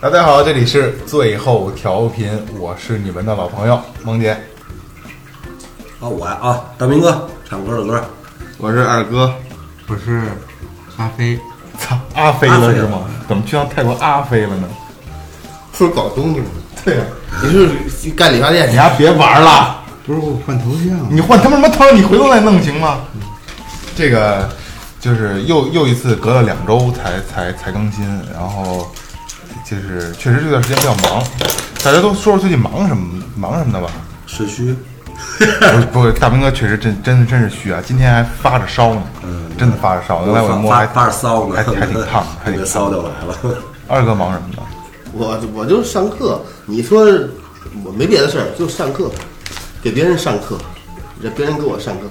大家好，这里是最后调频，我是你们的老朋友萌姐。啊，我呀啊，大明哥唱歌的歌，我是二哥，我是阿飞，操，阿飞了是吗？怎么去趟泰国阿飞了呢？不是广东西吗？对呀、你是干理发店？你还别玩了，不是我换头像，你换他妈什么头？你回头再弄行吗？这个就是又又一次隔了两周才才才更新，然后就是确实这段时间比较忙，大家都说说最近忙什么忙什么的吧？肾虚，不是不是，大明哥确实真真真是虚啊，今天还发着烧呢，嗯真的发着烧。原来我摸还发发着骚呢，还还挺 烫，还挺骚烫。就来了。二哥忙什么呢？我我就上课，你说我没别的事儿，就上课，给别人上课，让别人给我上课，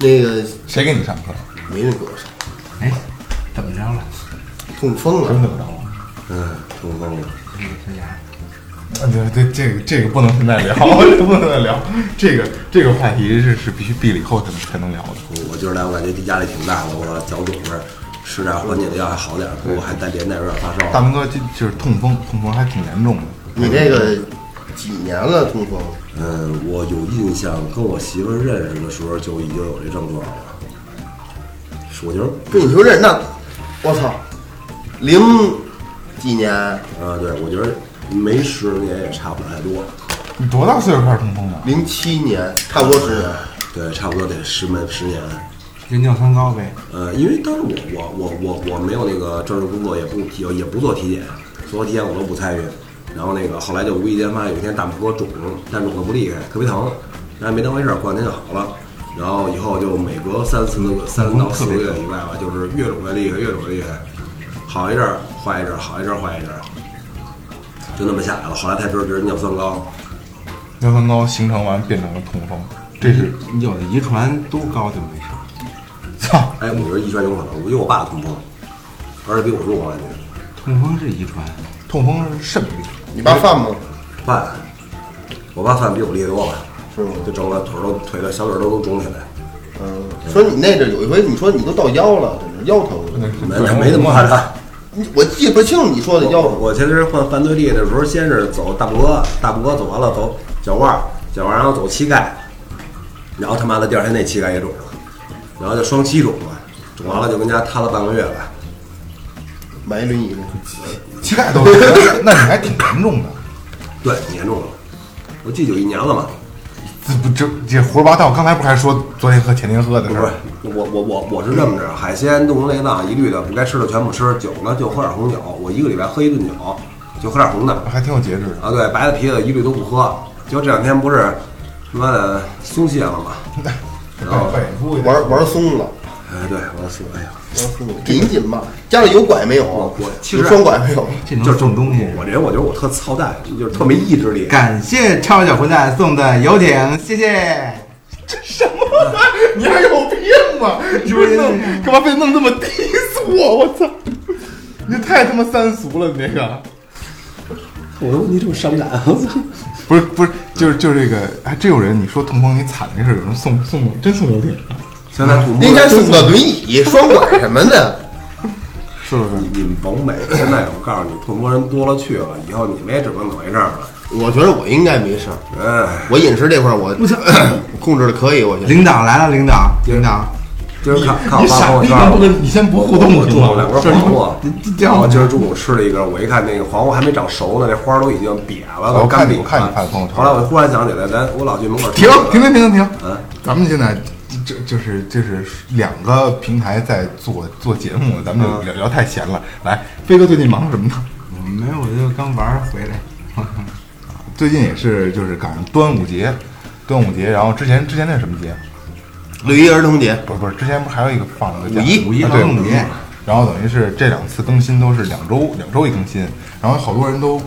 那个谁给你上课？没人给我上，哎，怎么着了？痛风了。真怎么着了？嗯，痛风了。嗯小雅，啊，对对，这个这个不能现在聊，这个不能再聊，这个这个话题是是必须闭了以后才能才能聊的。我今儿来，我感觉压力挺大的，我脚肿着，吃点缓解的药还好点儿，不过还带连带有点发烧。大明哥就就是痛风，痛风还挺严重的。你这个几年了痛风？嗯，我有印象，跟我媳妇儿认识的时候就已经有这症状了。我觉得，跟你说这那，我操，零几年啊，对，我觉得没十年也差不了太多。你多大岁数开始痛风的？零七年，差不多十年。对，差不多得十门十年。就尿酸高呗。呃，因为当时我我我我我没有那个正式工作，也不也也不做体检，所有体检我都不参与。然后那个后来就无意间发现有一天大拇哥肿，但肿的不厉害，特别疼，然后没当回事儿，过两天就好了。然后以后就每隔三四个三到四个月以外吧，就是越肿越厉害，越肿越厉害，好一阵儿坏一阵儿，好一阵儿坏一阵儿，就那么下来了。后来才知道这是尿酸高。尿酸高形成完变成了痛风，这是有的遗传都高就没事儿。操，哎，我觉得遗传有可能，因为我爸痛风，而且比我弱，我感觉。痛风是遗传，痛风是肾病。你爸犯吗？犯，我爸犯比我厉害多了，是吗？就整个腿都腿的小腿儿都都肿起来，嗯，说你那阵儿有一回，你说你都到腰了，真是腰疼。没没没那么夸张。你我记不清你说的腰疼。我前阵患犯罪力的时候，先是走大拇哥，大拇哥走完了走脚腕儿，脚腕儿然后走膝盖，然后他妈的第二天那膝盖也肿了，然后就双膝肿了，肿完了就跟家瘫了半个月吧。买轮椅呢？膝盖都是，那你还挺严重的。对，挺严重的，我记有一年了嘛。这不这这胡说八道！刚才不还说昨天喝前天喝的不是事儿？，我我我我是这么着，海鲜、动物内脏一律的不该吃的全部吃，酒呢就喝点红酒，我一个礼拜喝一顿酒，就喝点红的。还挺有节制的。啊，对，白的啤的一律都不喝。结果这两天不是他妈的松懈了吗？然后，玩玩松了，哎，对，玩松，哎呀，玩松了，紧紧吧。家里有拐没有？我我其实有双拐没有？这能就是送东西。我这人，我觉得我特操蛋，就是特没意志力。感谢超小混蛋送的游艇，谢谢。这什么玩意儿？你还有病吗？你不是弄干嘛非得弄这么低俗啊？我操！你太他妈三俗了，你这个我的问题这么伤感，我操！不是不是，就是就是这个，还真有人你说痛风你惨这事儿，有人送送真送游艇，现在土木应该送个轮椅、双拐什么的。是不是？你们甭美，现在我告诉你，土木人多了去了，以后你们也只能走一阵儿了。我觉得我应该没事儿，哎，我饮食这块儿我 控制的可以，我觉得。领导来了，领导，领导，今儿看看我你傻逼，发朋友圈你先不互动我行吗种了两？根这黄瓜，这然后今儿中午吃了一根，我一看那个黄瓜还没长熟呢，那花儿都已经瘪了，我都干瘪看你我看你了发朋友圈后来我忽然想起来，咱我老去门口停停停停停！嗯，咱们现在这就是就是两个平台在做做节目，咱们就聊聊太闲了。来，飞哥最近忙什么呢？我没有，我就刚玩儿回来。最近也是就是赶上端午节，端午节，然后之前之前那是什么节？六一儿童节，不是不是，之前不是还有一个放了个假五一五一啊对劳动节，然后等于是这两次更新都是两周两周一更新，然后好多人都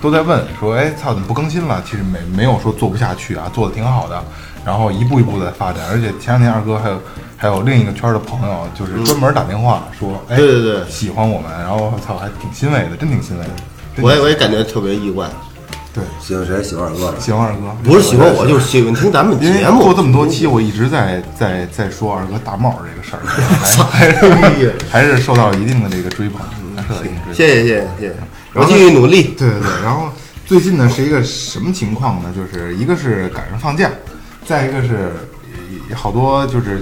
都在问说，哎操，怎么不更新了？其实没没有说做不下去啊，做的挺好的。然后一步一步的发展。而且前两天二哥还有还有另一个圈儿的朋友，就是专门打电话说，哎，对对对喜欢我们，然后我操，还挺欣慰的，真挺欣慰的。我也我也感觉特别意外，对，喜欢谁？喜欢二哥。喜欢二哥，不是喜欢我，就是喜欢听咱们因为节目。做这么多期，我一直在在在说二哥大帽这个事儿，还是还是受到了一定的这个追捧。谢谢谢谢谢谢，我继续努力。对对对，然后最近呢是一个什么情况呢？就是一个是赶上放假，再一个是呃好多就是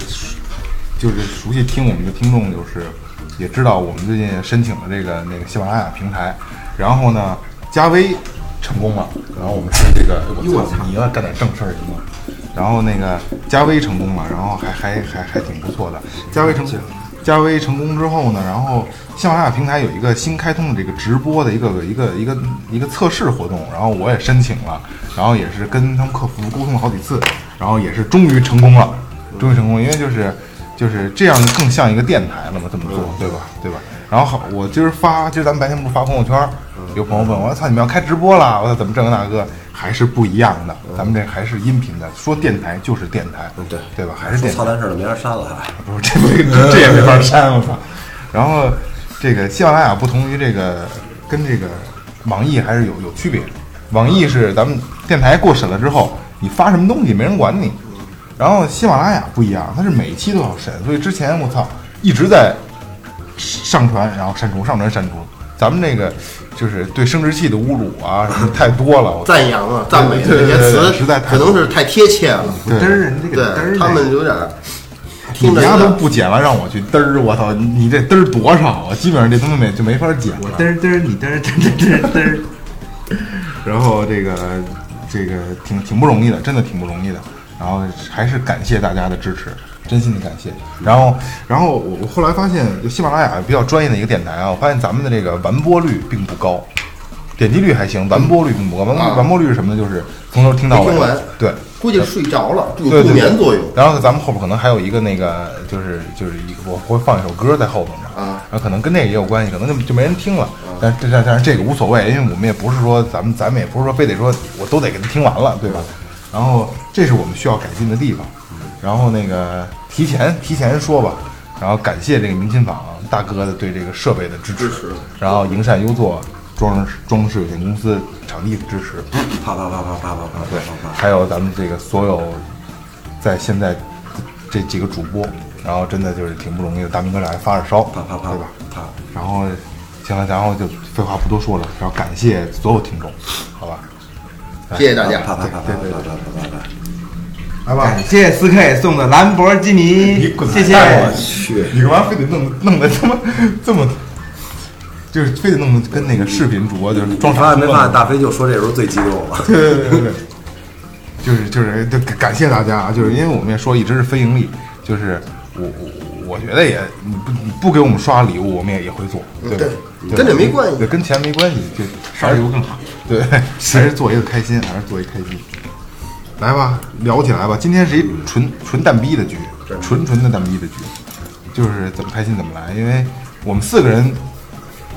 就是熟悉听我们的听众，就是也知道我们最近申请了这个那个喜马拉雅平台，然后呢加微成功了，然后我们是这个，我操，你要干点正事儿行吗？然后那个加微成功了，然后还还还还挺不错的，加微成功。加微成功之后呢，然后喜马拉雅平台有一个新开通的这个直播的一个一个一个一个测试活动，然后我也申请了，然后也是跟他们客服沟通了好几次，然后也是终于成功了，终于成功了，因为就是就是这样更像一个电台了嘛，这么做对吧？对吧？然后好，我今儿发，今儿咱们白天不是发朋友圈，有朋友问我，操，你们要开直播了？我操怎么这个那个？还是不一样的，咱们这还是音频的，说电台就是电台，对对吧？还是电台说操。蛋事儿的没法删了还。不是这这这也没法删，我操！然后这个喜马拉雅不同于这个跟这个网易还是有有区别。网易是咱们电台过审了之后，你发什么东西没人管你。然后喜马拉雅不一样，它是每期都要审，所以之前我操一直在上传，然后删除，上传删除。咱们那个就是对生殖器的侮辱啊什么太多了，我赞扬啊，赞美这些词，实在太可能是太贴切了。对嘚儿，你这个嘚儿，他们有点儿你听着丫都不剪完，让我去嘚儿，我操！你你这嘚儿多少啊？基本上这东西没就没法剪了。嘚儿嘚儿，你嘚儿嘚儿嘚儿嘚儿。然后这个这个挺挺不容易的，真的挺不容易的。然后还是感谢大家的支持，真心的感谢。然后然后我我后来发现，就喜马拉雅比较专业的一个电台啊，我发现咱们的这个完播率并不高，点击率还行，完播率并不高。完啊完播率是什么呢？就是从头听到尾听完。对。估计睡着了，有对对助眠作用。然后咱们后边可能还有一个那个，就是就是一个我会放一首歌在后头嘛，啊然后可能跟那个也有关系，可能就就没人听了。但但但但是这个无所谓，因为我们也不是说咱们咱们也不是说非得说我都得给他听完了，对吧？然后这是我们需要改进的地方。然后那个提前提前说吧，然后感谢这个明琴坊大哥的对这个设备的支持，支持然后营善优作装饰装饰有限公司场地的支持，啪啪啪啪啪啪啪对。还有咱们这个所有在现在这几个主播，然后真的就是挺不容易的。大明哥俩还发着烧，啪啪啪对吧？啪。然后行了，然后就废话不多说了，然后感谢所有听众，好吧？谢谢大家。啪啪啪啪啪啪啪啪啪。来吧感，谢四 K 送的兰博基尼，谢谢。我去，你干嘛非得弄弄得这么这么，就是非得弄得跟那个视频主播就是装傻没办法？大飞就说这时候最激动了。对对对就是就是就感谢大家啊！就是因为我们也说一直是非盈利，就是我我我觉得也你不你不给我们刷礼物，我们也也会做，对吧？对对跟这没关系对，跟钱没关系，就刷礼物更好。对，还是做一个开心，还是做一个开心。来吧，聊起来吧。今天是一纯纯蛋逼的局，纯纯的蛋逼的局，就是怎么开心怎么来。因为我们四个人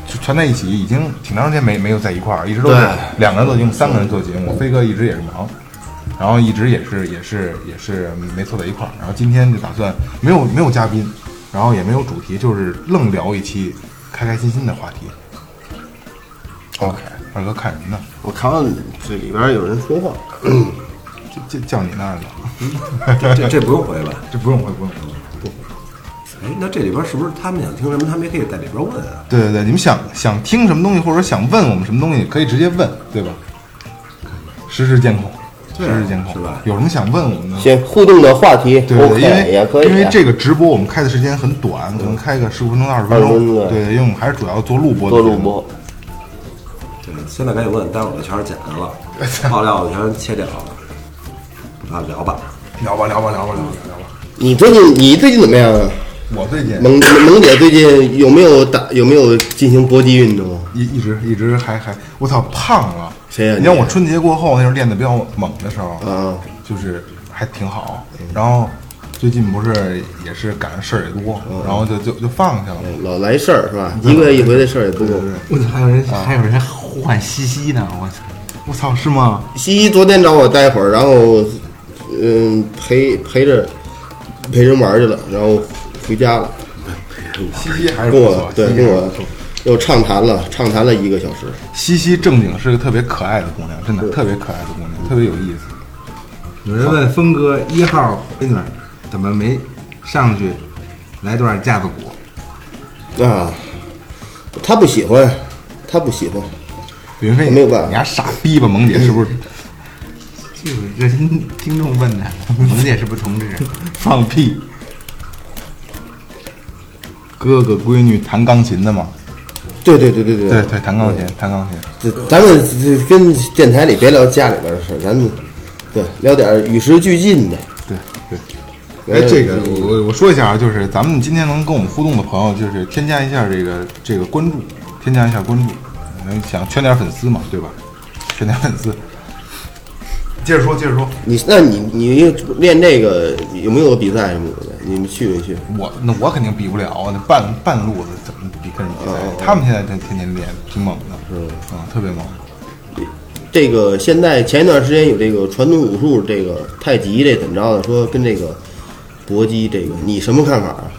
就全在一起，已经挺长时间没没有在一块儿，一直都是两个人做节目，三个人做节目。飞哥一直也是忙，然后一直也是也是也是没凑在一块儿。然后今天就打算没有没有嘉宾，然后也没有主题，就是愣聊一期开开心心的话题。OK，二哥看什么呢？我看到这里边有人说话，这这叫你那儿了，这这不用回了？这不用回，不用回。哎，那这里边是不是他们想听什么，他们也可以在里边问啊？对对对，你们想想听什么东西，或者说想问我们什么东西，可以直接问，对吧？实时监控，实时监控，是吧有什么想问我们的？行，互动的话题对对因为也可以啊。因为这个直播我们开的时间很短，可能开个十五分钟到二十分钟。对对，因为我们还是主要做录播。做录播，对，现在赶紧问，待会儿的全是剪的了，爆料的全切掉了。啊，聊吧。聊吧聊吧聊吧聊吧聊吧。你最近你最近怎么样啊？我最近萌萌姐最近有没有打有没有进行搏击运动啊？一一直一直还还，我操胖了。谁呀你像我春节过后那时候练的比较猛的时候，嗯，就是还挺好。然后最近不是也是赶上事儿也多，然后就就就放下了。老来事儿是吧？一个月一回的事儿也不够。我操，还有人还有人呼唤西西呢，我操！我操，是吗？西西昨天找我待会儿，然后呃嗯陪陪着陪人玩去了，然后回家了，西西还是跟我对跟我还是不错又畅谈了畅谈了一个小时。西西正经是个特别可爱的姑娘，真的特别可爱的姑娘，特别有意思。有人问峰哥一号闺女怎么没上去来段架子鼓？啊，他不喜欢，他不喜欢。云飞，没有办法你丫傻逼吧，萌姐是不是 就是这听众问的，萌姐是不是同志？放屁？哥哥闺女弹钢琴的嘛？对对对对对对对，弹钢琴，弹钢琴。这咱们这跟电台里别聊家里边的事儿，咱们对聊点与时俱进的。对对。哎，这个我我我说一下啊，就是咱们今天能跟我们互动的朋友，就是添加一下这个这个关注，添加一下关注，嗯想圈点粉丝嘛，对吧？圈点粉丝。接着说，接着说，你那你你练这个有没有比赛什么的？你们去没去？我那我肯定比不了，那半半路子怎么比跟人比赛？他们现在天天天练，挺猛的，是啊，特别猛。这个现在前一段时间有这个传统武术，这个太极这怎么着的？说跟这个搏击这个，你什么看法啊？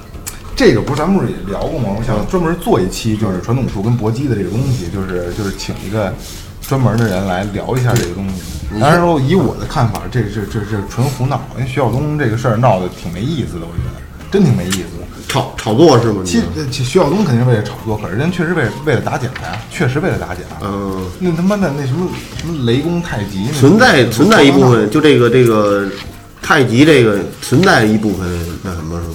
这个不是咱们不是也聊过吗？我想专门做一期，就是传统武术跟搏击的这个东西，就是就是请一个专门的人来聊一下这个东西。当然说，以我的看法，这这这是纯胡闹，因为徐晓东这个事儿闹得挺没意思的，我觉得真挺没意思的。炒炒作是吗？其徐晓东肯定是为了炒作，可是人确实为为了打假呀，确实为了打假。嗯，那他妈的那什么什么雷公太极，那存在存在一部分，就这个这个太极这个存在一部分那什么是吧？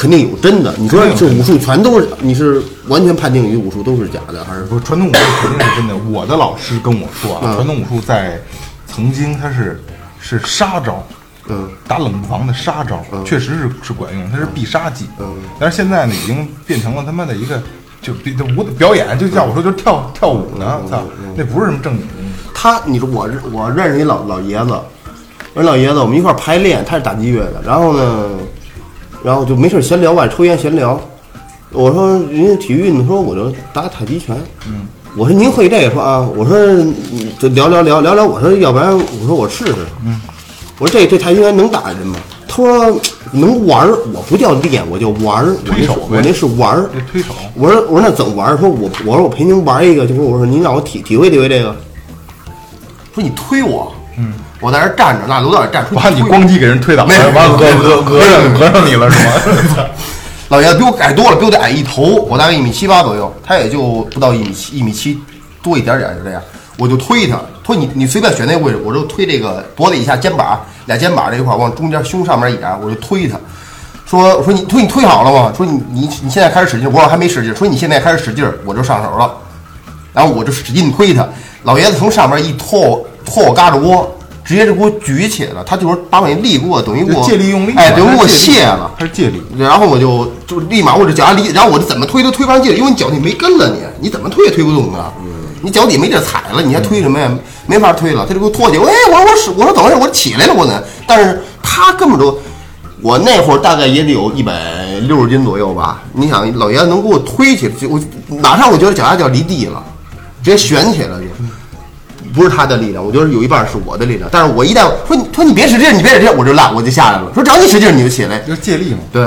肯定有真的。你说这武术全都是，你是完全判定于武术都是假的，还是不是传统武术肯定是真的。我的老师跟我说啊，嗯传统武术在曾经它是是杀招，嗯，打冷房的杀招，确实是是管用，它是必杀技。嗯，但是现在呢，已经变成了他妈的一个就比这舞表演，就像我说，就是跳跳舞呢，操，那不是什么正经东西。他，你说我我认识一老老爷子，我说老爷子，我们一块儿排练，他是打击乐的，然后呢，然后就没事闲聊吧，抽烟闲聊。我说人家体育运动，说我就打太极拳。嗯，我说您会这个说啊？我说嗯就聊聊聊聊聊，我说要不然我说我试试。嗯，我说这这太极拳能打人吗？他说能玩儿，我不叫练，我叫玩儿。我那是推手我那是玩儿。推手，我说我说那怎么玩儿？说我我说我陪您玩一个，就说我说您让我体体会体会这个。说你推我，嗯，我在这儿站着，那楼道里站出，把你咣叽给人推倒了，讹讹讹上讹上你了是吗？老爷子比我矮多了，比我得矮一头，我大概一米七八左右，他也就不到一米七，一米七多一点点，就这样。我就推他，推你，你随便选那个位置，我就推这个脖子以下、肩膀俩肩膀这一块儿往中间胸上面一点，我就推他。说我说你推你推好了吗？说你你你现在开始使劲，我说还没使劲。说你现在开始使劲，我就上手了。然后我就使劲推他，老爷子从上面一拖拖我嘎吱窝，直接就给我举起来了。他就是把我那力给我等于给我借力用力，哎，等于给我卸了。他是借力。然后我就就立马我这脚下离，然后我就怎么推都推不上劲，因为你脚底没跟了你，你怎么推也推不动啊。你脚底没地儿踩了，你还推什么呀？没法推了，他就给我拖起来。哎，我说我使，我说怎么回事？我起来了，我呢？但是他根本就，我那会儿大概也得有一百六十斤左右吧。你想，老爷子能给我推起来，就我马上我觉得脚丫就要离地了，直接悬起来了就。不是他的力量，我觉得有一半是我的力量。但是我一旦说你说你别使劲，你别使劲，我就烂，我就下来了。说只要你使劲，你就起来。就是借力嘛。对，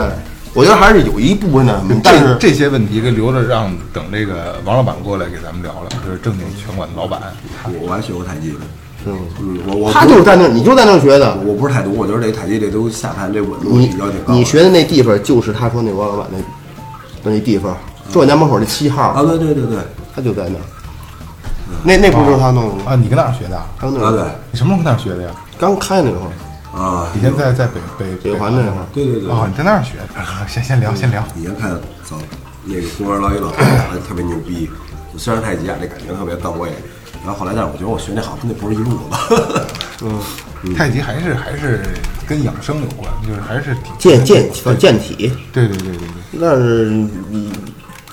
我觉得还是有一部分的，但是这这些问题给留着让等这个王老板过来给咱们聊聊，就是正经拳馆的老板。我我还学过太极呢。嗯，我我他就是在那儿，你就在那儿学的。我不是太懂，我觉得这太极这都下盘这稳度你比较挺高的。你学的那地方就是他说那王老板那那地方，就我家门口那七号，啊？对对对对他就在那儿。那那不就是他弄的吗？啊，你跟哪儿学的啊？啊对他那儿你什么时候跟哪儿学的呀？刚开那会儿，啊，以前在在北北北环那会儿。对对对。哦，你在那儿学的？啊先先聊，先聊。以前看走那个公园老一老打的特别牛逼，虽然太极啊这感觉特别到位，然后后来但是我觉得我学那好像那不是一路子。太极还是还是跟养生有关，就是还是挺健健反正健体，对对对对对。但是你，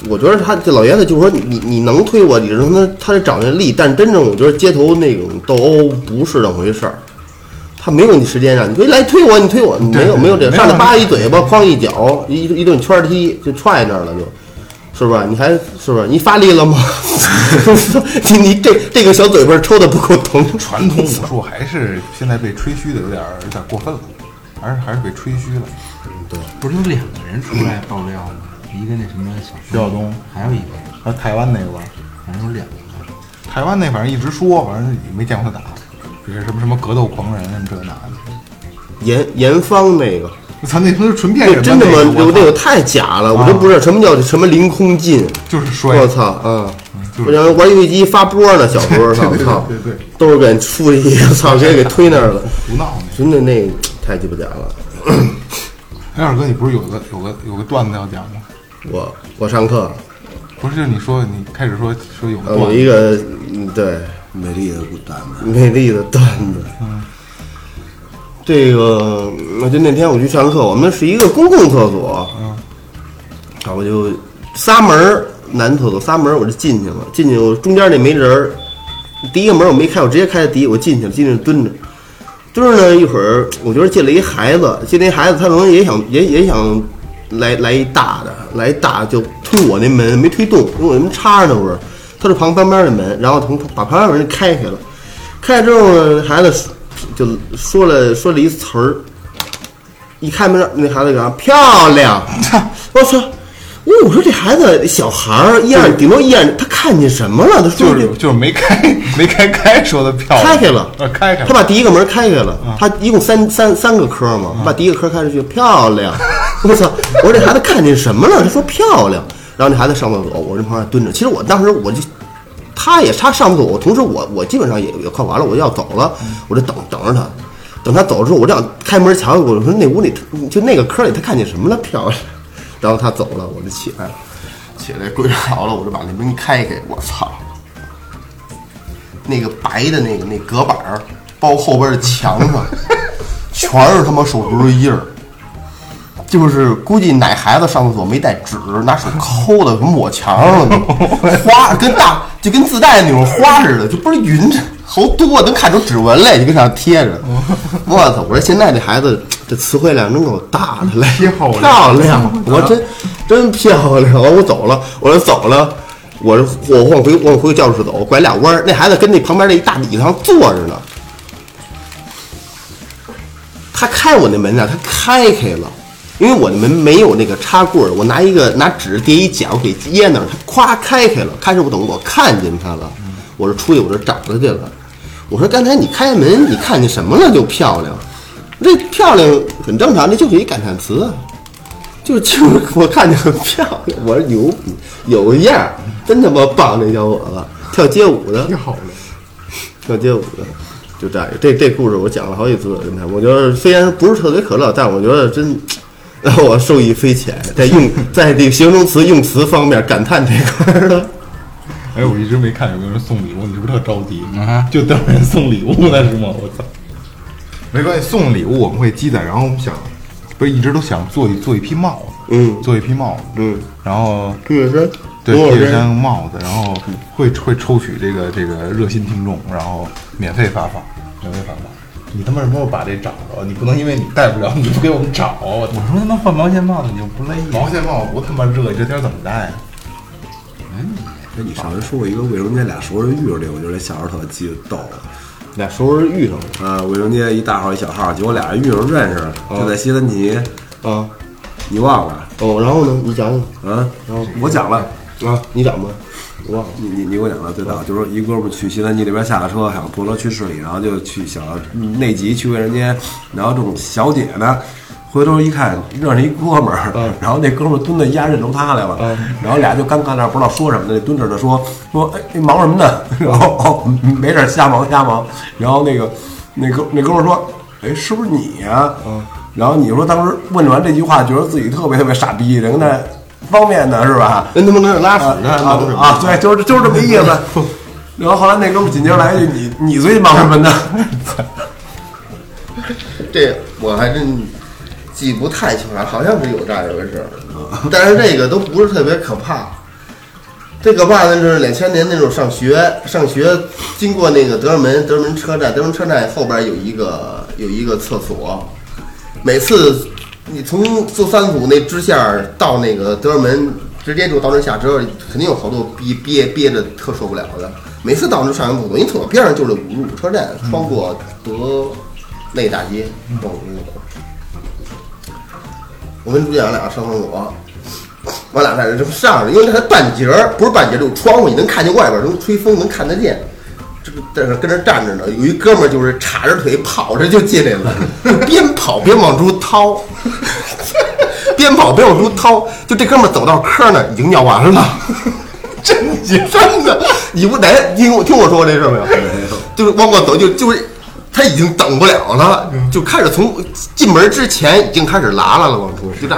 我觉得他这老爷子就是说你你你能推我，你说他他得找那力，但真正我觉得街头那种斗殴不是那么回事儿。他没有你时间让你推来推我，你推我，没有没有这个，上来叭一嘴巴，哐一脚，一一顿圈踢就踹那儿了就。是不是？你还是不是？你发力了吗？你你这这个小嘴巴抽的不够疼。传统武术还是现在被吹嘘的有点儿有点儿过分了，还是还是被吹嘘了。对不是有两个人出来爆料吗？一个那什么小徐晓东还有一个，还有台湾那个吧，反正有两个。台湾那反正一直说，反正也没见过他打，就是什么什么格斗狂人这那的。严严芳那个，我操，那他妈是纯骗人那真的吗？那个我操有那个太假了，我都不知道什么叫什么凌空劲。就是摔，我操啊！就是我想玩游戏机发波呢，小时候 操对对操，对对对都是给出去，操，直接给推那儿了。胡闹呢。真的那太鸡巴假了。哎，二哥，你不是有个有个有个段子要讲吗？我我上课，不是，你说你开始说说有个呃，段子，有一个嗯对。美丽的孤单嘛，美丽的段子。这个，我就那天我去上课，我们是一个公共厕所，嗯，然后我就仨门儿男厕所仨门儿我就进去了，进去我中间那没人儿，第一个门我没开，我直接开的第一，我进去了，进去蹲着，蹲着呢一会儿，我觉得进来一孩子，进来一孩子，他可能也想也也想来来一大的，来一大就推我那门没推动，因为我那门插着呢，不是，他是旁旁边的门，然后从把旁边门开开了，开开之后呢，孩子就说了说了一词儿，一开门那孩子讲漂亮，我操！因为我说这孩子小孩儿一眼顶多一眼，他看见什么了？他说这就是就是没开没开开说的漂亮，开开了。呃，开开了，他把第一个门开开了，啊。他一共三三三个科嘛，把第一个科开出去，漂亮！我操！我说这孩子看见什么了？他说漂亮。然后那孩子上厕所，我这旁边蹲着。其实我当时我就，他也他上厕所，同时我我基本上也也快完了，我就要走了，我就等等着他。等他走之后，我这样开门瞧，我说那屋里就那个科里他看见什么了？漂亮。然后他走了，我就起来了，起来跪好了，我就把那门开开。我操！那个白的那个那隔板儿，包后边的墙上，全是他妈手指头印儿。就是估计哪孩子上厕所没带纸，拿手抠的，抹墙上 花跟大就跟自带那种花似的，就不是匀着，好多能看出指纹来，就跟上贴着。我操！我说现在这孩子这词汇量真够大的嘞，漂亮漂亮！我真真漂亮！我走了，我说走了，我我往回往回教室走，拐俩弯儿，那孩子跟那旁边那一大椅子上坐着呢。他开我那门呢，他开开了，因为我那门没有那个插棍儿，我拿一个拿纸叠一角给掖那儿，它咵开开了。开始我等我看见他了，我就出去我这找他去了。我说刚才你开门，你看见什么了？就漂亮，这漂亮很正常，这就是一感叹词啊。就就是我看见很漂亮，我说牛逼，有样儿，真他妈棒！这小伙子跳街舞的，挺好的。跳街舞的，就这样。这这故事我讲了好几次了，跟他，我觉得虽然不是特别可乐，但我觉得真让 我受益匪浅，在用 在这个形容词用词方面感叹这块儿的。哎，我一直没看有没有人送礼物，你是不是特着急？啊就等人送礼物呢是吗？我操！没关系，送礼物我们会积攒，然后我们想，不是一直都想做一做一批帽子，嗯做一批帽子，嗯，然后这个是对多少 T 恤钱衫帽子，然后会会抽取这个这个热心听众，然后免费发放，免费发放。你他妈什么时候把这找着？你不能因为你带不了，你就不给我们找啊！我！我说他妈换毛线帽子你就不累毛线帽子不他妈热，你这天怎么戴啊？哎，你上回说过一个卫生间俩熟人遇着这，我觉得这小孩儿特记得逗。俩熟人遇上了啊，卫生间一大号一小号，结果俩人遇上认识，就在西三旗，啊。你忘了？哦，然后呢？你讲讲啊，然后我讲了。啊，你讲吧，我忘了。你你你给我讲的最早，就是说一哥们儿去西三旗那边下了车，想坐车去市里，然后就去想内急去卫生间，然后这种小姐呢，回头一看认识一哥们儿，嗯然后那哥们儿蹲在一家认出他来了，然后俩就尴尬那儿不知道说什么呢，那蹲着的说说哎你忙什么呢？然后哦没事儿瞎忙瞎忙，然后那个那哥那哥们儿说哎是不是你呀、然后你说当时问完这句话，觉得自己特别特别傻逼，人那方便的是吧？人他妈跟那拉屎呢，啊忙什么啊，对，就是就是这么意思。然后后来那哥们儿紧接着来一句：“你你最近忙什么呢 这我还真记不太清了，好像是有这样一回事儿，但是这个都不是特别可怕。最可怕的是两千年那时候上学，上学经过那个德胜门，德胜门车站，德胜门车站后边有一个有一个厕所，每次你从坐三组那支线儿到那个德尔门直接就到那下车，肯定有好多憋憋憋着特受不了的。每次到那上完厕所，因为厕所边上就是五路车站，穿过德内大街，我跟朱建阳俩上厕所，我俩在这就上着，因为它半截儿，不是半截儿，就是窗户，你能看见外边儿，能吹风，能看得见。这个在那跟那站着呢，有一哥们儿就是叉着腿跑着就进来了，边跑边往出掏，边跑边往出掏，就这哥们儿走到科儿那儿已经尿完了，真真的，你不得听我听我说这事儿没有？就是往过走就就是。他已经等不了了，就开始从进门之前已经开始拉拉了，往出就这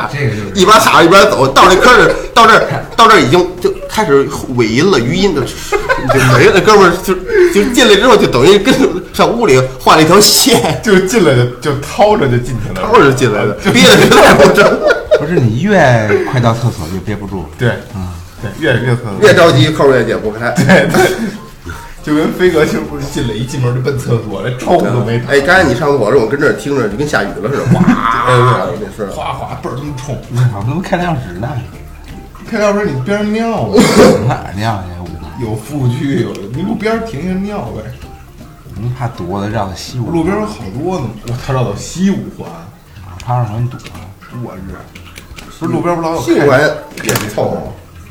一边撒一边走，到这坑儿 到这儿到这儿已经就开始尾音了，余音就就没了。哥们儿就就进来之后就等于跟上屋里画了一条线，就进来就就掏着就进去了，掏着就进来了，憋的实 在不成，不是你越快到厕所越憋不住，对，啊对，越越厕所。越着急扣越解不开。对对，就跟飞哥就不是进来一进门就奔厕所，连窗户都没打，哎，刚才你上厕所的时候，我跟这儿听着就跟下雨了似的，哗，那是。哗哗倍儿他妈冲。我他妈开两指呢，开钥匙你边上尿吧，哪儿尿去？我有副区有，你路边停下尿呗。我们怕堵的绕到西五，路边有好多呢，我他绕到西五环，怕让人堵啊。我日，不是路边不老有西五环也凑合。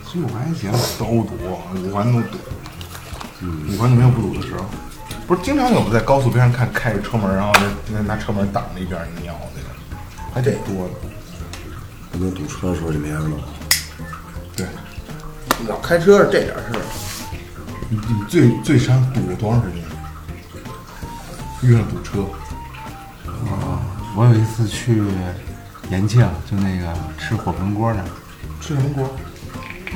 西五环还行，都堵，五环都堵，五环就没有不堵的时候。不是经常有在高速边上看开着车门，然后那那拿车门挡着一边儿尿那个，还挺多的。可能堵车的时候就没人了。对，老开车是这点事儿，你你最最长堵多长时间？遇上堵车，啊我有一次去延庆，就那个吃火盆锅那儿，吃什么锅？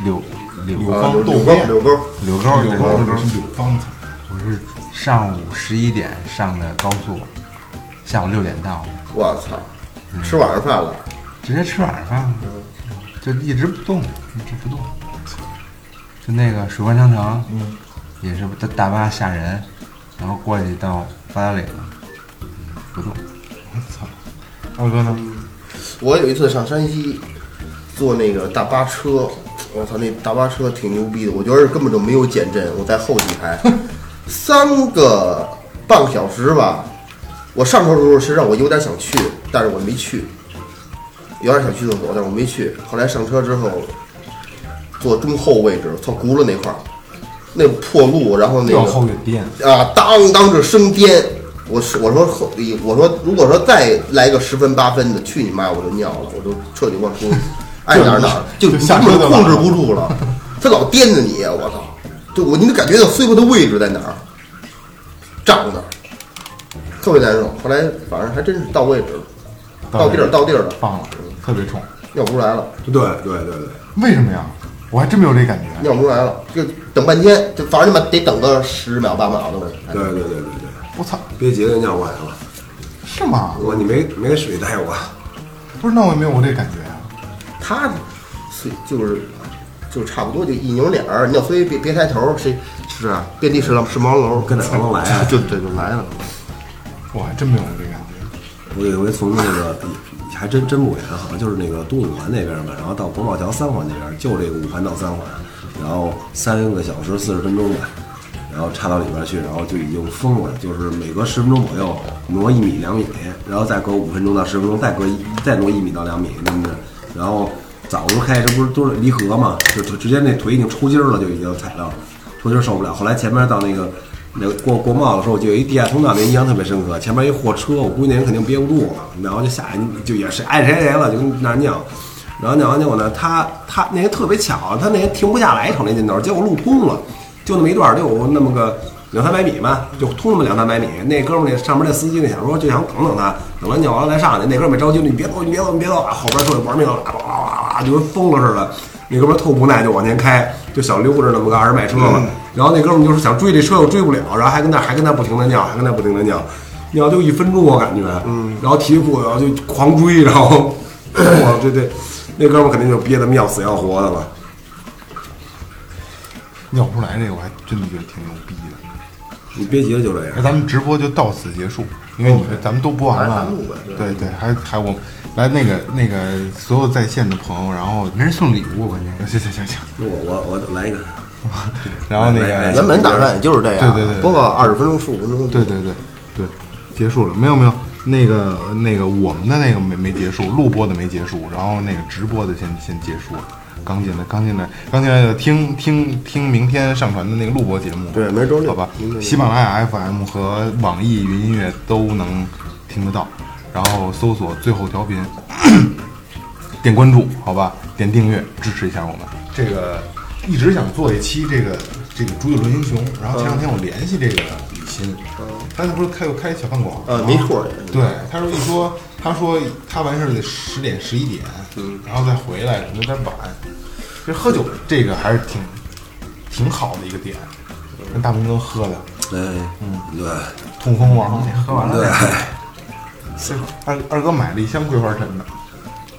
柳柳柳啊，方豆面柳沟，柳沟柳柳沟柳方菜。我是上午十一点上的高速，下午六点到，我操，吃晚上饭了，直接吃晚上饭了，就一直不动，一直不动。就那个水关长城，嗯，也是大大巴下人，然后过去到八达岭，不动。我操！二哥呢？我有一次上山西，坐那个大巴车，我操，那大巴车挺牛逼的，我觉得根本就没有减震，我在后几排，三个半个小时吧。我上车的时候实际上我有点想去，但是我没去，有点想去厕所，但是我没去。后来上车之后，坐中后位置，坐轱辘那块儿，那破路，然后那个后颠，啊，当当着生颠。我是我说后，我说如果说再来个十分八分的，去你妈！我就尿了，我就彻底忘出，爱哪儿哪儿，就就下根本控制不住了。他老颠着你，我操！就我你能感觉到碎骨的位置在哪儿，胀的，特别难受。后来反正还真是到位置了，到地儿到地儿了，放了，特别冲。尿不出来了，对对对对，为什么呀？我还真没有这感觉。尿不出来了，就等半天，就反正他妈得等个十秒八秒的吧。对对对对对，我操，憋急了尿过来了。是吗？我你没没给水带我？不是，那我也没有我这感觉啊。他是就是就差不多就一扭脸儿，尿虽别别抬头，谁是啊？遍地是浪是毛楼，跟哪儿能来啊就这就来了。我还真没有这感觉。我有一回从那个还真真不远，好像就是那个东五环那边吧，然后到国贸桥三环那边，就这个五环到三环，然后三个小时四十分钟吧，然后插到里边去，然后就已经疯了，就是每隔十分钟左右挪一米两米，然后再隔五分钟到十分钟再隔一再挪一米到两米，那么着，然后早上开这不是都是离合嘛，就就直接那腿已经抽筋了，就已经踩到了抽筋受不了。后来前面到那个那个过过贸的时候，就有一地下通道，那印象特别深刻。前面一货车，我估计那人肯定憋不住了，然后就下来就也是爱谁谁了，就跟那尿。然后尿完结果呢，他他那人特别巧，他那人停不下来，瞅那劲头，结果路通了，就那么一段，就有那么个两三百米吧，就通那么两三百米。那哥们儿那上面那司机那想说就想等等他，等他尿完了再上去。那哥们儿没着急，你别走，你别走，你别走，啊后边车就玩命了，哇哇哇哇，就跟疯了似的。那哥们儿特无奈，就往前开，就想溜着那么个二十迈车嘛。然后那哥们儿就是想追这车又追不了，然后还跟那还跟那不停的尿，还跟那不停的尿，尿就一分钟我感觉，嗯，然后提裤子然后就狂追，然后我这这那哥们儿肯定就憋得要死要活的了。尿不出来这个，我还真的觉得挺牛逼的。你别急了就这样。那咱们直播就到此结束，因为你们咱们都播完了对对，还还我来那个那个所有在线的朋友，然后没人送礼物，关键行行行行，那我我我来一个，然后那个原本打算也就是这样，对对对播个二十分钟、十五分钟。对对对对，结束了，没有没有，那个那个我们的那个没没结束，录播的没结束，然后那个直播的先先结束了。刚进来，刚进来，刚进来就听听听明天上传的那个录播节目，对明儿周六好吧？喜马拉雅 FM 和网易云音乐都能听得到，然后搜索最后调频，点关注，好吧？点订阅，支持一下我们。这个一直想做一期这个这个《足球论英雄》，然后前两天我联系这个李鑫，他那不是开又开小饭馆呃，没错儿。对，他说一说，他说他完事儿得十点十一点，嗯，然后再回来可能有点晚。其实喝酒这个还是挺挺好的一个点，跟大明哥喝的哎，嗯，对痛风王，喝完对了。，二二哥买了一箱桂花陈的，